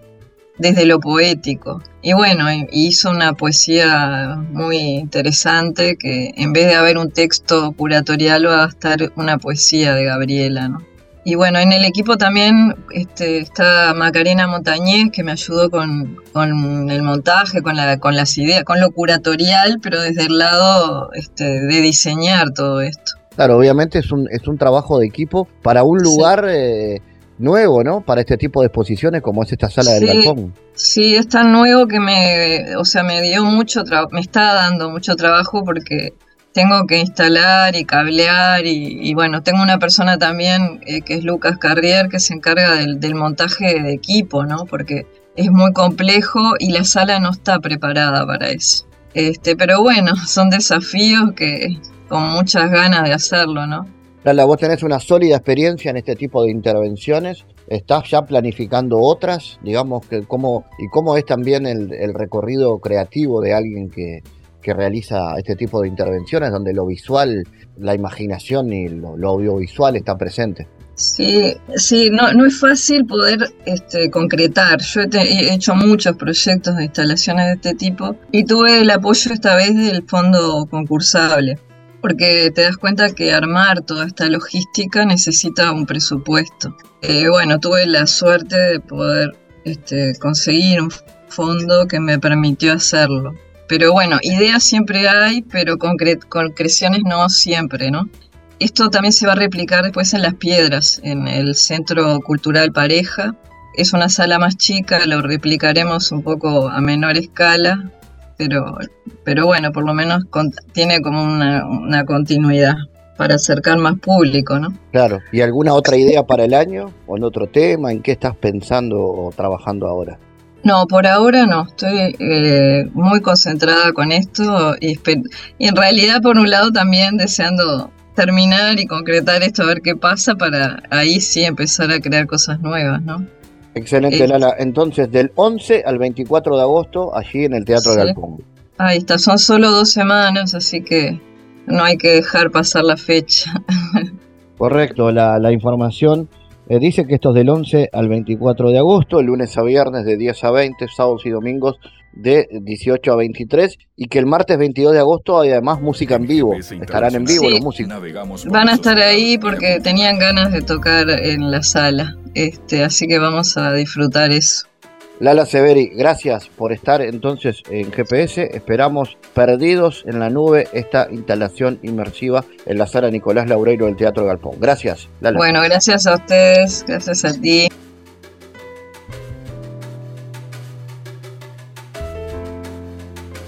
desde lo poético. Y bueno, hizo una poesía muy interesante que en vez de haber un texto curatorial va a estar una poesía de Gabriela, ¿no? Y bueno, en el equipo también este, está Macarena Montañez, que me ayudó con, el montaje, con, la, con las ideas, con lo curatorial, pero desde el lado este, de diseñar todo esto. Claro, obviamente es un, es un trabajo de equipo para un lugar eh, nuevo, ¿no? Para este tipo de exposiciones como es esta sala del balcón. Sí, es tan nuevo que me, o sea, me dio mucho trabajo, me está dando mucho trabajo porque tengo que instalar y cablear y, bueno, tengo una persona también eh, que es Lucas Carrier que se encarga del, montaje de equipo, ¿no? Porque es muy complejo y la sala no está preparada para eso. Este, pero bueno, son desafíos que, con muchas ganas de hacerlo, ¿no? Lala, vos tenés una sólida experiencia en este tipo de intervenciones. ¿Estás ya planificando otras? Digamos, que cómo, y cómo es también el, recorrido creativo de alguien que, realiza este tipo de intervenciones, donde lo visual, la imaginación y lo, audiovisual está presente. Sí, sí, no, no es fácil poder este, concretar. Yo he, hecho muchos proyectos de instalaciones de este tipo y tuve el apoyo esta vez del fondo concursable porque te das cuenta que armar toda esta logística necesita un presupuesto. Eh, bueno, tuve la suerte de poder este, conseguir un fondo que me permitió hacerlo. Pero bueno, ideas siempre hay, pero concreciones no siempre, ¿no? Esto también se va a replicar después en Las Piedras, en el Centro Cultural Pareja. Es una sala más chica, lo replicaremos un poco a menor escala, pero, pero bueno, por lo menos tiene como una, continuidad para acercar más público, ¿no? Claro, ¿y alguna otra idea para el año o en otro tema? ¿En qué estás pensando o trabajando ahora? No, por ahora no, estoy eh, muy concentrada con esto y, y en realidad por un lado también deseando terminar y concretar esto, a ver qué pasa para ahí sí empezar a crear cosas nuevas, ¿no? Excelente, Eh, Lala. Entonces, del 11 al 24 de agosto, allí en el Teatro Sí. Galpón. Ahí está, son solo dos semanas, así que no hay que dejar pasar la fecha. Correcto, la, la información eh, dice que esto es del 11 al 24 de agosto, lunes a viernes de 10 a 20, sábados y domingos de 18 a 23, y que el martes 22 de agosto hay además música en vivo. Estarán en vivo Sí. los músicos. Van a estar ahí porque tenían ganas de tocar en la sala, este, así que vamos a disfrutar eso. Lala Severi, gracias por estar entonces en GPS. Esperamos perdidos en la nube esta instalación inmersiva en la sala Nicolás Laureiro del Teatro Galpón. Gracias, Lala. Bueno, gracias a ustedes, gracias a ti.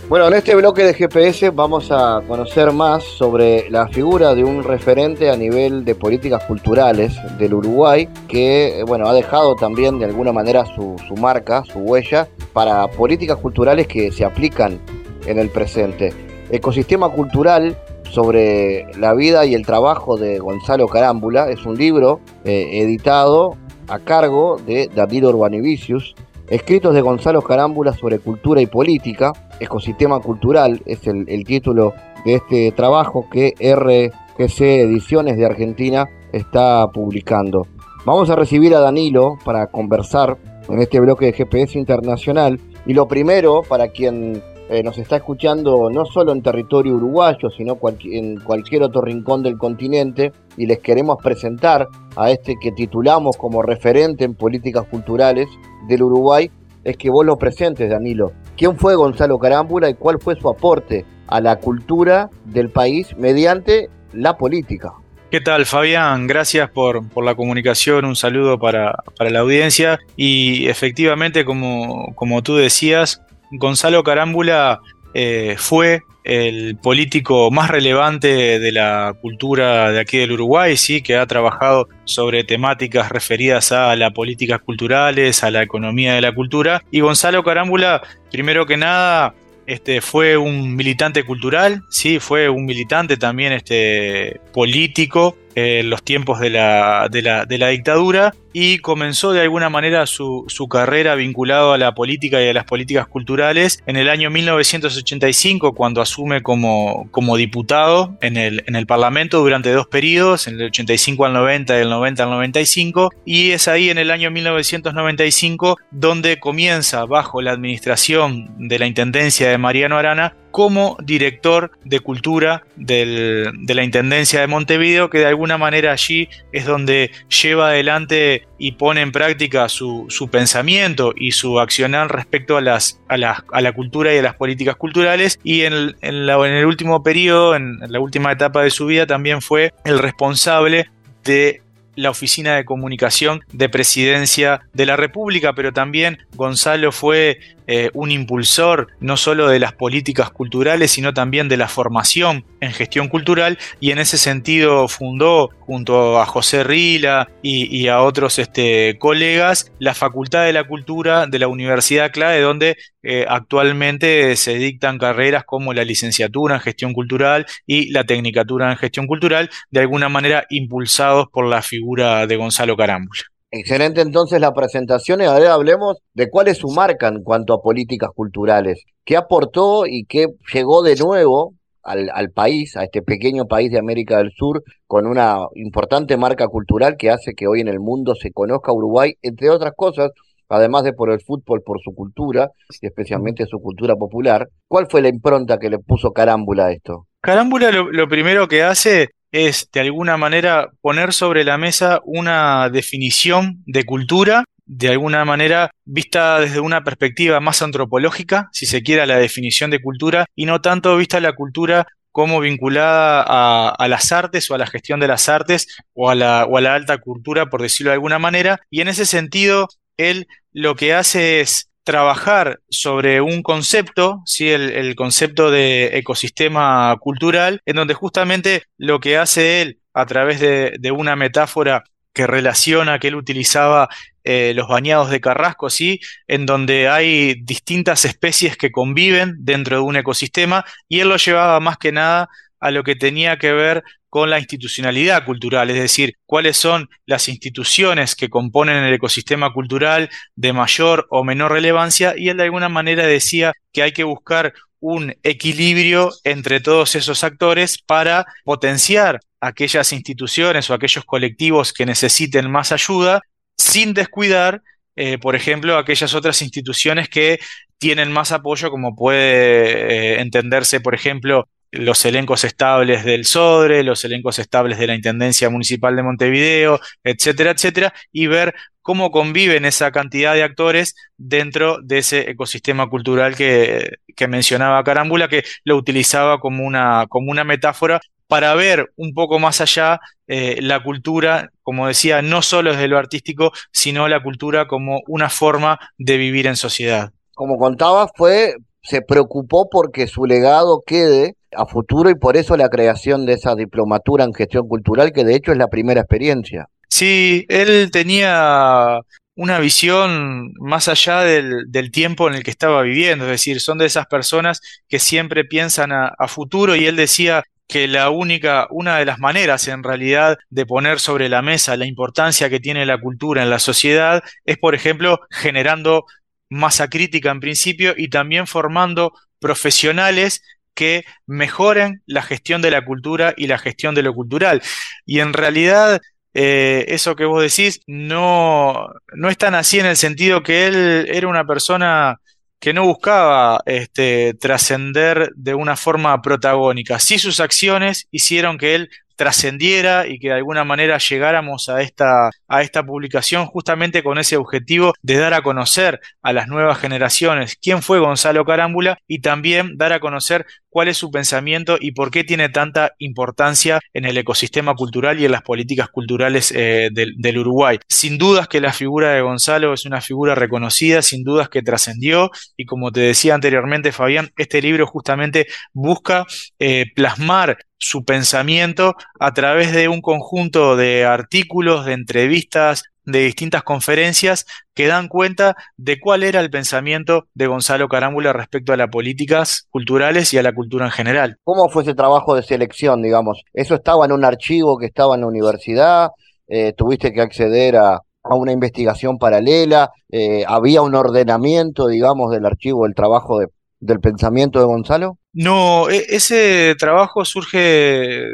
Bueno, en este bloque de GPS vamos a conocer más sobre la figura de un referente a nivel de políticas culturales del Uruguay que, bueno, ha dejado también de alguna manera su, su marca, su huella para políticas culturales que se aplican en el presente. Ecosistema Cultural sobre la vida y el trabajo de Gonzalo Carámbula es un libro eh, editado a cargo de David Urbanivicius, escritos de Gonzalo Carámbula sobre cultura y política, Ecosistema Cultural es el, título de este trabajo que RGC Ediciones de Argentina está publicando. Vamos a recibir a Danilo para conversar en este bloque de GPS Internacional y lo primero para quien eh, nos está escuchando no solo en territorio uruguayo, sino en cualquier otro rincón del continente y les queremos presentar a este que titulamos como referente en políticas culturales del Uruguay, es que vos lo presentes, Danilo. ¿Quién fue Gonzalo Carámbula y cuál fue su aporte a la cultura del país mediante la política? ¿Qué tal, Fabián? Gracias por, por la comunicación, un saludo para, para la audiencia. Y efectivamente, como, como tú decías, Gonzalo Carámbula eh, fue el político más relevante de la cultura de aquí del Uruguay, sí, que ha trabajado sobre temáticas referidas a las políticas culturales, a la economía de la cultura. Y Gonzalo Carámbula, primero que nada, este, fue un militante cultural, sí, fue un militante también este, político eh, los tiempos de la, de la- de la dictadura y comenzó de alguna manera su, su carrera vinculado a la política y a las políticas culturales en el año 1985 cuando asume como, como diputado en el, en el Parlamento durante dos periodos, en el 85 al 90 y el 90 al 95 y es ahí en el año 1995 donde comienza bajo la administración de la Intendencia de Mariano Arana como director de cultura de la Intendencia de Montevideo, que de alguna manera allí es donde lleva adelante y pone en práctica su, pensamiento y su accionar respecto a, la cultura y a las políticas culturales. Y en el, último periodo, en la última etapa de su vida, también fue el responsable de la Oficina de Comunicación de Presidencia de la República, pero también Gonzalo fue eh, un impulsor no solo de las políticas culturales, sino también de la formación en gestión cultural y en ese sentido fundó junto a José Rila y, a otros este, colegas la Facultad de la Cultura de la Universidad Clave, donde eh, actualmente se dictan carreras como la licenciatura en gestión cultural y la tecnicatura en gestión cultural, de alguna manera impulsados por la figura de Gonzalo Carámbula. Excelente entonces la presentación y ahora hablemos de cuál es su marca en cuanto a políticas culturales. ¿Qué aportó y qué llegó de nuevo al, al país, a este pequeño país de América del Sur, con una importante marca cultural que hace que hoy en el mundo se conozca Uruguay, entre otras cosas, además de por el fútbol, por su cultura, y especialmente su cultura popular? ¿Cuál fue la impronta que le puso Carámbula a esto? Carámbula lo, lo primero que hace es, de alguna manera, poner sobre la mesa una definición de cultura, de alguna manera vista desde una perspectiva más antropológica, si se quiere, a la definición de cultura, y no tanto vista la cultura como vinculada a, a las artes o a la gestión de las artes o a la, o a la alta cultura, por decirlo de alguna manera. Y en ese sentido, él lo que hace es trabajar sobre un concepto, ¿sí? el, concepto de ecosistema cultural, en donde justamente lo que hace él a través de, de una metáfora que relaciona que él utilizaba eh, los bañados de Carrasco, ¿sí? en donde hay distintas especies que conviven dentro de un ecosistema, y él lo llevaba más que nada a lo que tenía que ver con la institucionalidad cultural, es decir, cuáles son las instituciones que componen el ecosistema cultural de mayor o menor relevancia, y él de alguna manera decía que hay que buscar un equilibrio entre todos esos actores para potenciar aquellas instituciones o aquellos colectivos que necesiten más ayuda, sin descuidar, eh, por ejemplo, aquellas otras instituciones que tienen más apoyo, como puede eh, entenderse, por ejemplo, los elencos estables del SODRE, los elencos estables de la Intendencia Municipal de Montevideo, etcétera, etcétera, y ver cómo conviven esa cantidad de actores dentro de ese ecosistema cultural que, mencionaba Carámbula, que lo utilizaba como una, como una metáfora para ver un poco más allá eh, la cultura, como decía, no solo desde lo artístico, sino la cultura como una forma de vivir en sociedad. Como contaba, fue, se preocupó porque su legado quede a futuro y por eso la creación de esa diplomatura en gestión cultural, que de hecho es la primera experiencia. Sí, él tenía una visión más allá del, tiempo en el que estaba viviendo, es decir, son de esas personas que siempre piensan a, a futuro y él decía que la única, una de las maneras en realidad de poner sobre la mesa la importancia que tiene la cultura en la sociedad es, por ejemplo, generando masa crítica en principio y también formando profesionales que mejoren la gestión de la cultura y la gestión de lo cultural. Y en realidad eh, eso que vos decís no, no es tan así en el sentido que él era una persona que no buscaba este, trascender de una forma protagónica. Sí sus acciones hicieron que él trascendiera y que de alguna manera llegáramos a esta, a esta publicación justamente con ese objetivo de dar a conocer a las nuevas generaciones quién fue Gonzalo Carámbula y también dar a conocer cuál es su pensamiento y por qué tiene tanta importancia en el ecosistema cultural y en las políticas culturales eh, del, Uruguay. Sin dudas que la figura de Gonzalo es una figura reconocida, sin dudas que trascendió y como te decía anteriormente Fabián, este libro justamente busca eh, plasmar su pensamiento a través de un conjunto de artículos, de entrevistas, de distintas conferencias que dan cuenta de cuál era el pensamiento de Gonzalo Carámbula respecto a las políticas culturales y a la cultura en general. ¿Cómo fue ese trabajo de selección, digamos? ¿Eso estaba en un archivo que estaba en la universidad? Eh, ¿Tuviste que acceder a, una investigación paralela? Eh, ¿Había un ordenamiento, digamos, del archivo del trabajo del pensamiento de Gonzalo? No, e, ese trabajo surge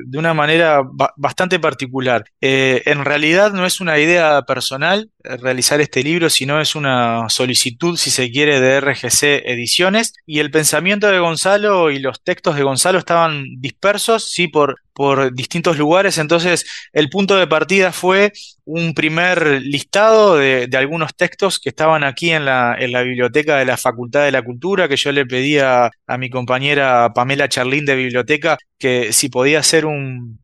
de una manera bastante particular. Eh, en realidad no es una idea personal eh, realizar este libro, sino es una solicitud, si se quiere, de RGC Ediciones. Y el pensamiento de Gonzalo y los textos de Gonzalo estaban dispersos, sí, por, por distintos lugares. Entonces, el punto de partida fue un primer listado de, algunos textos que estaban aquí en la, biblioteca de la Facultad de la Cultura, que yo le pedía a mi compañera Pamela Charlín de Biblioteca que si podía hacer un,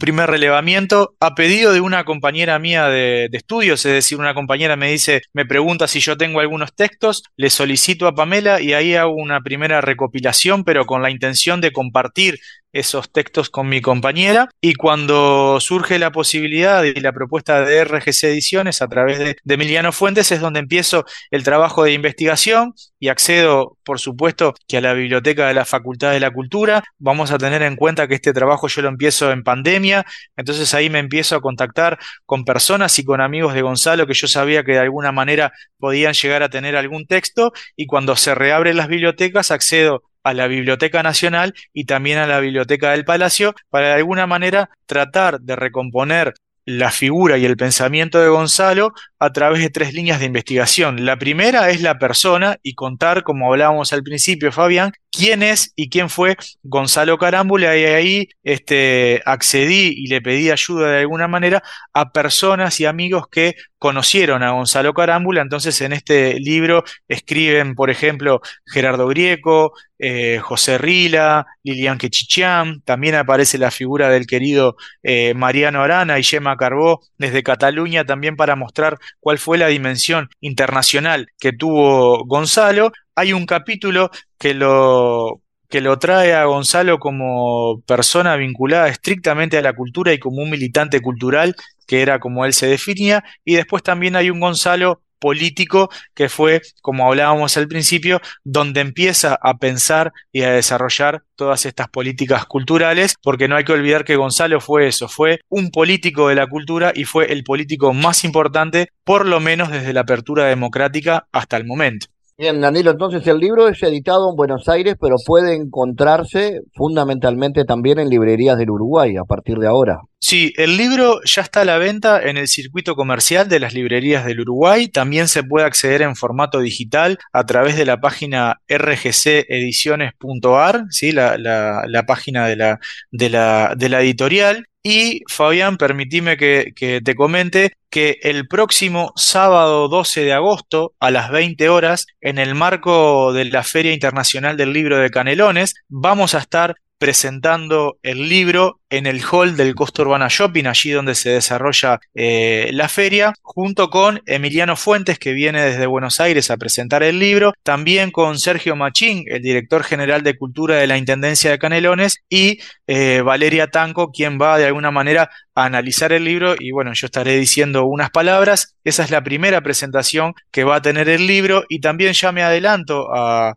primer relevamiento a pedido de una compañera mía de, estudios, es decir, una compañera me dice, me pregunta si yo tengo algunos textos, le solicito a Pamela y ahí hago una primera recopilación, pero con la intención de compartir esos textos con mi compañera y cuando surge la posibilidad y la propuesta de RGC Ediciones a través de, Emiliano Fuentes es donde empiezo el trabajo de investigación y accedo, por supuesto, que a la biblioteca de la Facultad de la Cultura. Vamos a tener en cuenta que este trabajo yo lo empiezo en pandemia, entonces ahí me empiezo a contactar con personas y con amigos de Gonzalo que yo sabía que de alguna manera podían llegar a tener algún texto y cuando se reabren las bibliotecas accedo a la Biblioteca Nacional y también a la Biblioteca del Palacio para de alguna manera tratar de recomponer la figura y el pensamiento de Gonzalo a través de tres líneas de investigación. La primera es la persona y contar, como hablábamos al principio, Fabián, quién es y quién fue Gonzalo Carámbula y ahí este, accedí y le pedí ayuda de alguna manera a personas y amigos que conocieron a Gonzalo Carámbula. Entonces en este libro escriben, por ejemplo, Gerardo Grieco, eh, José Rila, Lilian Quechichán, también aparece la figura del querido eh, Mariano Arana y Gemma Carbó desde Cataluña también para mostrar cuál fue la dimensión internacional que tuvo Gonzalo. Hay un capítulo que lo que lo trae a Gonzalo como persona vinculada estrictamente a la cultura y como un militante cultural, que era como él se definía, y después también hay un Gonzalo político que fue, como hablábamos al principio, donde empieza a pensar y a desarrollar todas estas políticas culturales, porque no hay que olvidar que Gonzalo fue eso, fue un político de la cultura y fue el político más importante, por lo menos desde la apertura democrática hasta el momento. Bien, Danilo, entonces el libro es editado en Buenos Aires, pero puede encontrarse fundamentalmente también en librerías del Uruguay a partir de ahora. Sí, el libro ya está a la venta en el circuito comercial de las librerías del Uruguay. También se puede acceder en formato digital a través de la página rgcediciones.ar, ¿sí? la, la, página de la, de la, de la editorial. Y Fabián, permitime que, te comente que el próximo sábado 12 de agosto a las 20 horas, en el marco de la Feria Internacional del Libro de Canelones, vamos a estar presentando el libro en el hall del Costa Urbana Shopping, allí donde se desarrolla eh, la feria, junto con Emiliano Fuentes, que viene desde Buenos Aires a presentar el libro, también con Sergio Machín, el director general de Cultura de la Intendencia de Canelones, y eh, Valeria Tanco, quien va de alguna manera a analizar el libro, y bueno, yo estaré diciendo unas palabras. Esa es la primera presentación que va a tener el libro, y también ya me adelanto a,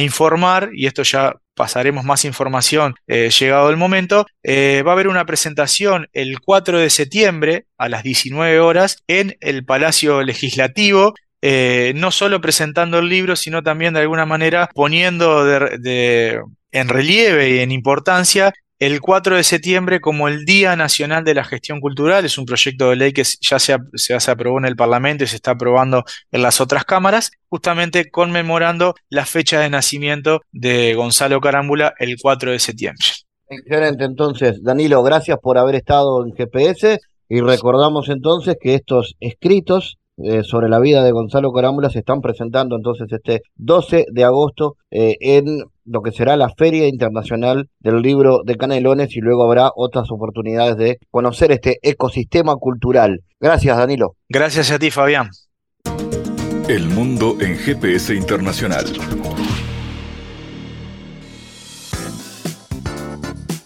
informar, y esto ya pasaremos más información eh, llegado el momento. Va a haber una presentación el 4 de septiembre a las 19 horas en el Palacio Legislativo. Eh, no solo presentando el libro, sino también de alguna manera poniendo en relieve y en importancia el 4 de septiembre como el Día Nacional de la Gestión Cultural. Es un proyecto de ley que ya se, se, aprobó en el Parlamento y se está aprobando en las otras cámaras, justamente conmemorando la fecha de nacimiento de Gonzalo Carámbula el 4 de septiembre. Excelente, entonces, Danilo, gracias por haber estado en GPS y recordamos entonces que estos escritos eh, sobre la vida de Gonzalo Carámbula se están presentando entonces este 12 de agosto eh, en lo que será la Feria Internacional del Libro de Canelones y luego habrá otras oportunidades de conocer este ecosistema cultural. Gracias, Danilo. Gracias a ti, Fabián. El mundo en GPS Internacional.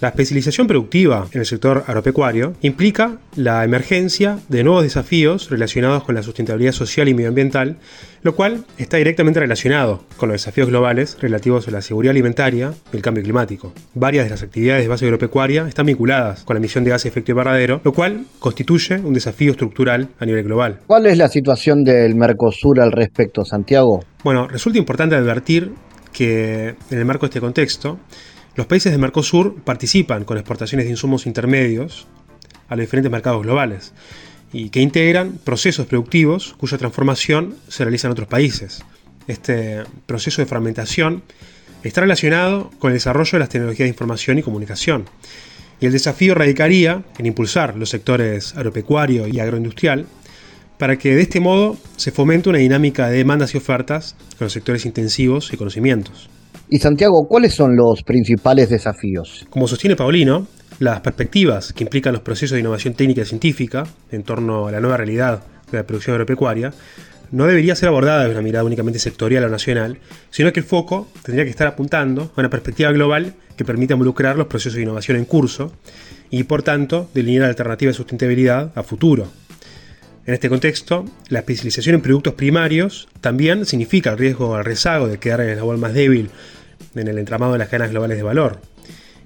La especialización productiva en el sector agropecuario implica la emergencia de nuevos desafíos relacionados con la sustentabilidad social y medioambiental, lo cual está directamente relacionado con los desafíos globales relativos a la seguridad alimentaria y el cambio climático. Varias de las actividades de base agropecuaria están vinculadas con la emisión de gases de efecto invernadero, lo cual constituye un desafío estructural a nivel global. ¿Cuál es la situación del Mercosur al respecto, Santiago? Bueno, resulta importante advertir que en el marco de este contexto, los países de Mercosur participan con exportaciones de insumos intermedios a los diferentes mercados globales y que integran procesos productivos cuya transformación se realiza en otros países. Este proceso de fragmentación está relacionado con el desarrollo de las tecnologías de información y comunicación. Y el desafío radicaría en impulsar los sectores agropecuario y agroindustrial para que de este modo se fomente una dinámica de demandas y ofertas con los sectores intensivos y conocimientos. Y Santiago, ¿cuáles son los principales desafíos? Como sostiene Paulino, las perspectivas que implican los procesos de innovación técnica y científica en torno a la nueva realidad de la producción agropecuaria no debería ser abordada desde una mirada únicamente sectorial o nacional, sino que el foco tendría que estar apuntando a una perspectiva global que permita involucrar los procesos de innovación en curso y, por tanto, delinear alternativas de sustentabilidad a futuro. En este contexto, la especialización en productos primarios también significa el riesgo al rezago de quedar en el eslabón más débil en el entramado de las cadenas globales de valor.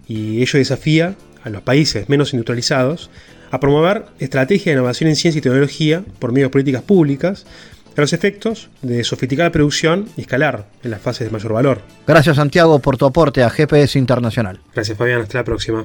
Y ello desafía a los países menos industrializados a promover estrategias de innovación en ciencia y tecnología por medio de políticas públicas a los efectos de sofisticar la producción y escalar en las fases de mayor valor. Gracias Santiago por tu aporte a GPS Internacional. Gracias Fabián, hasta la próxima.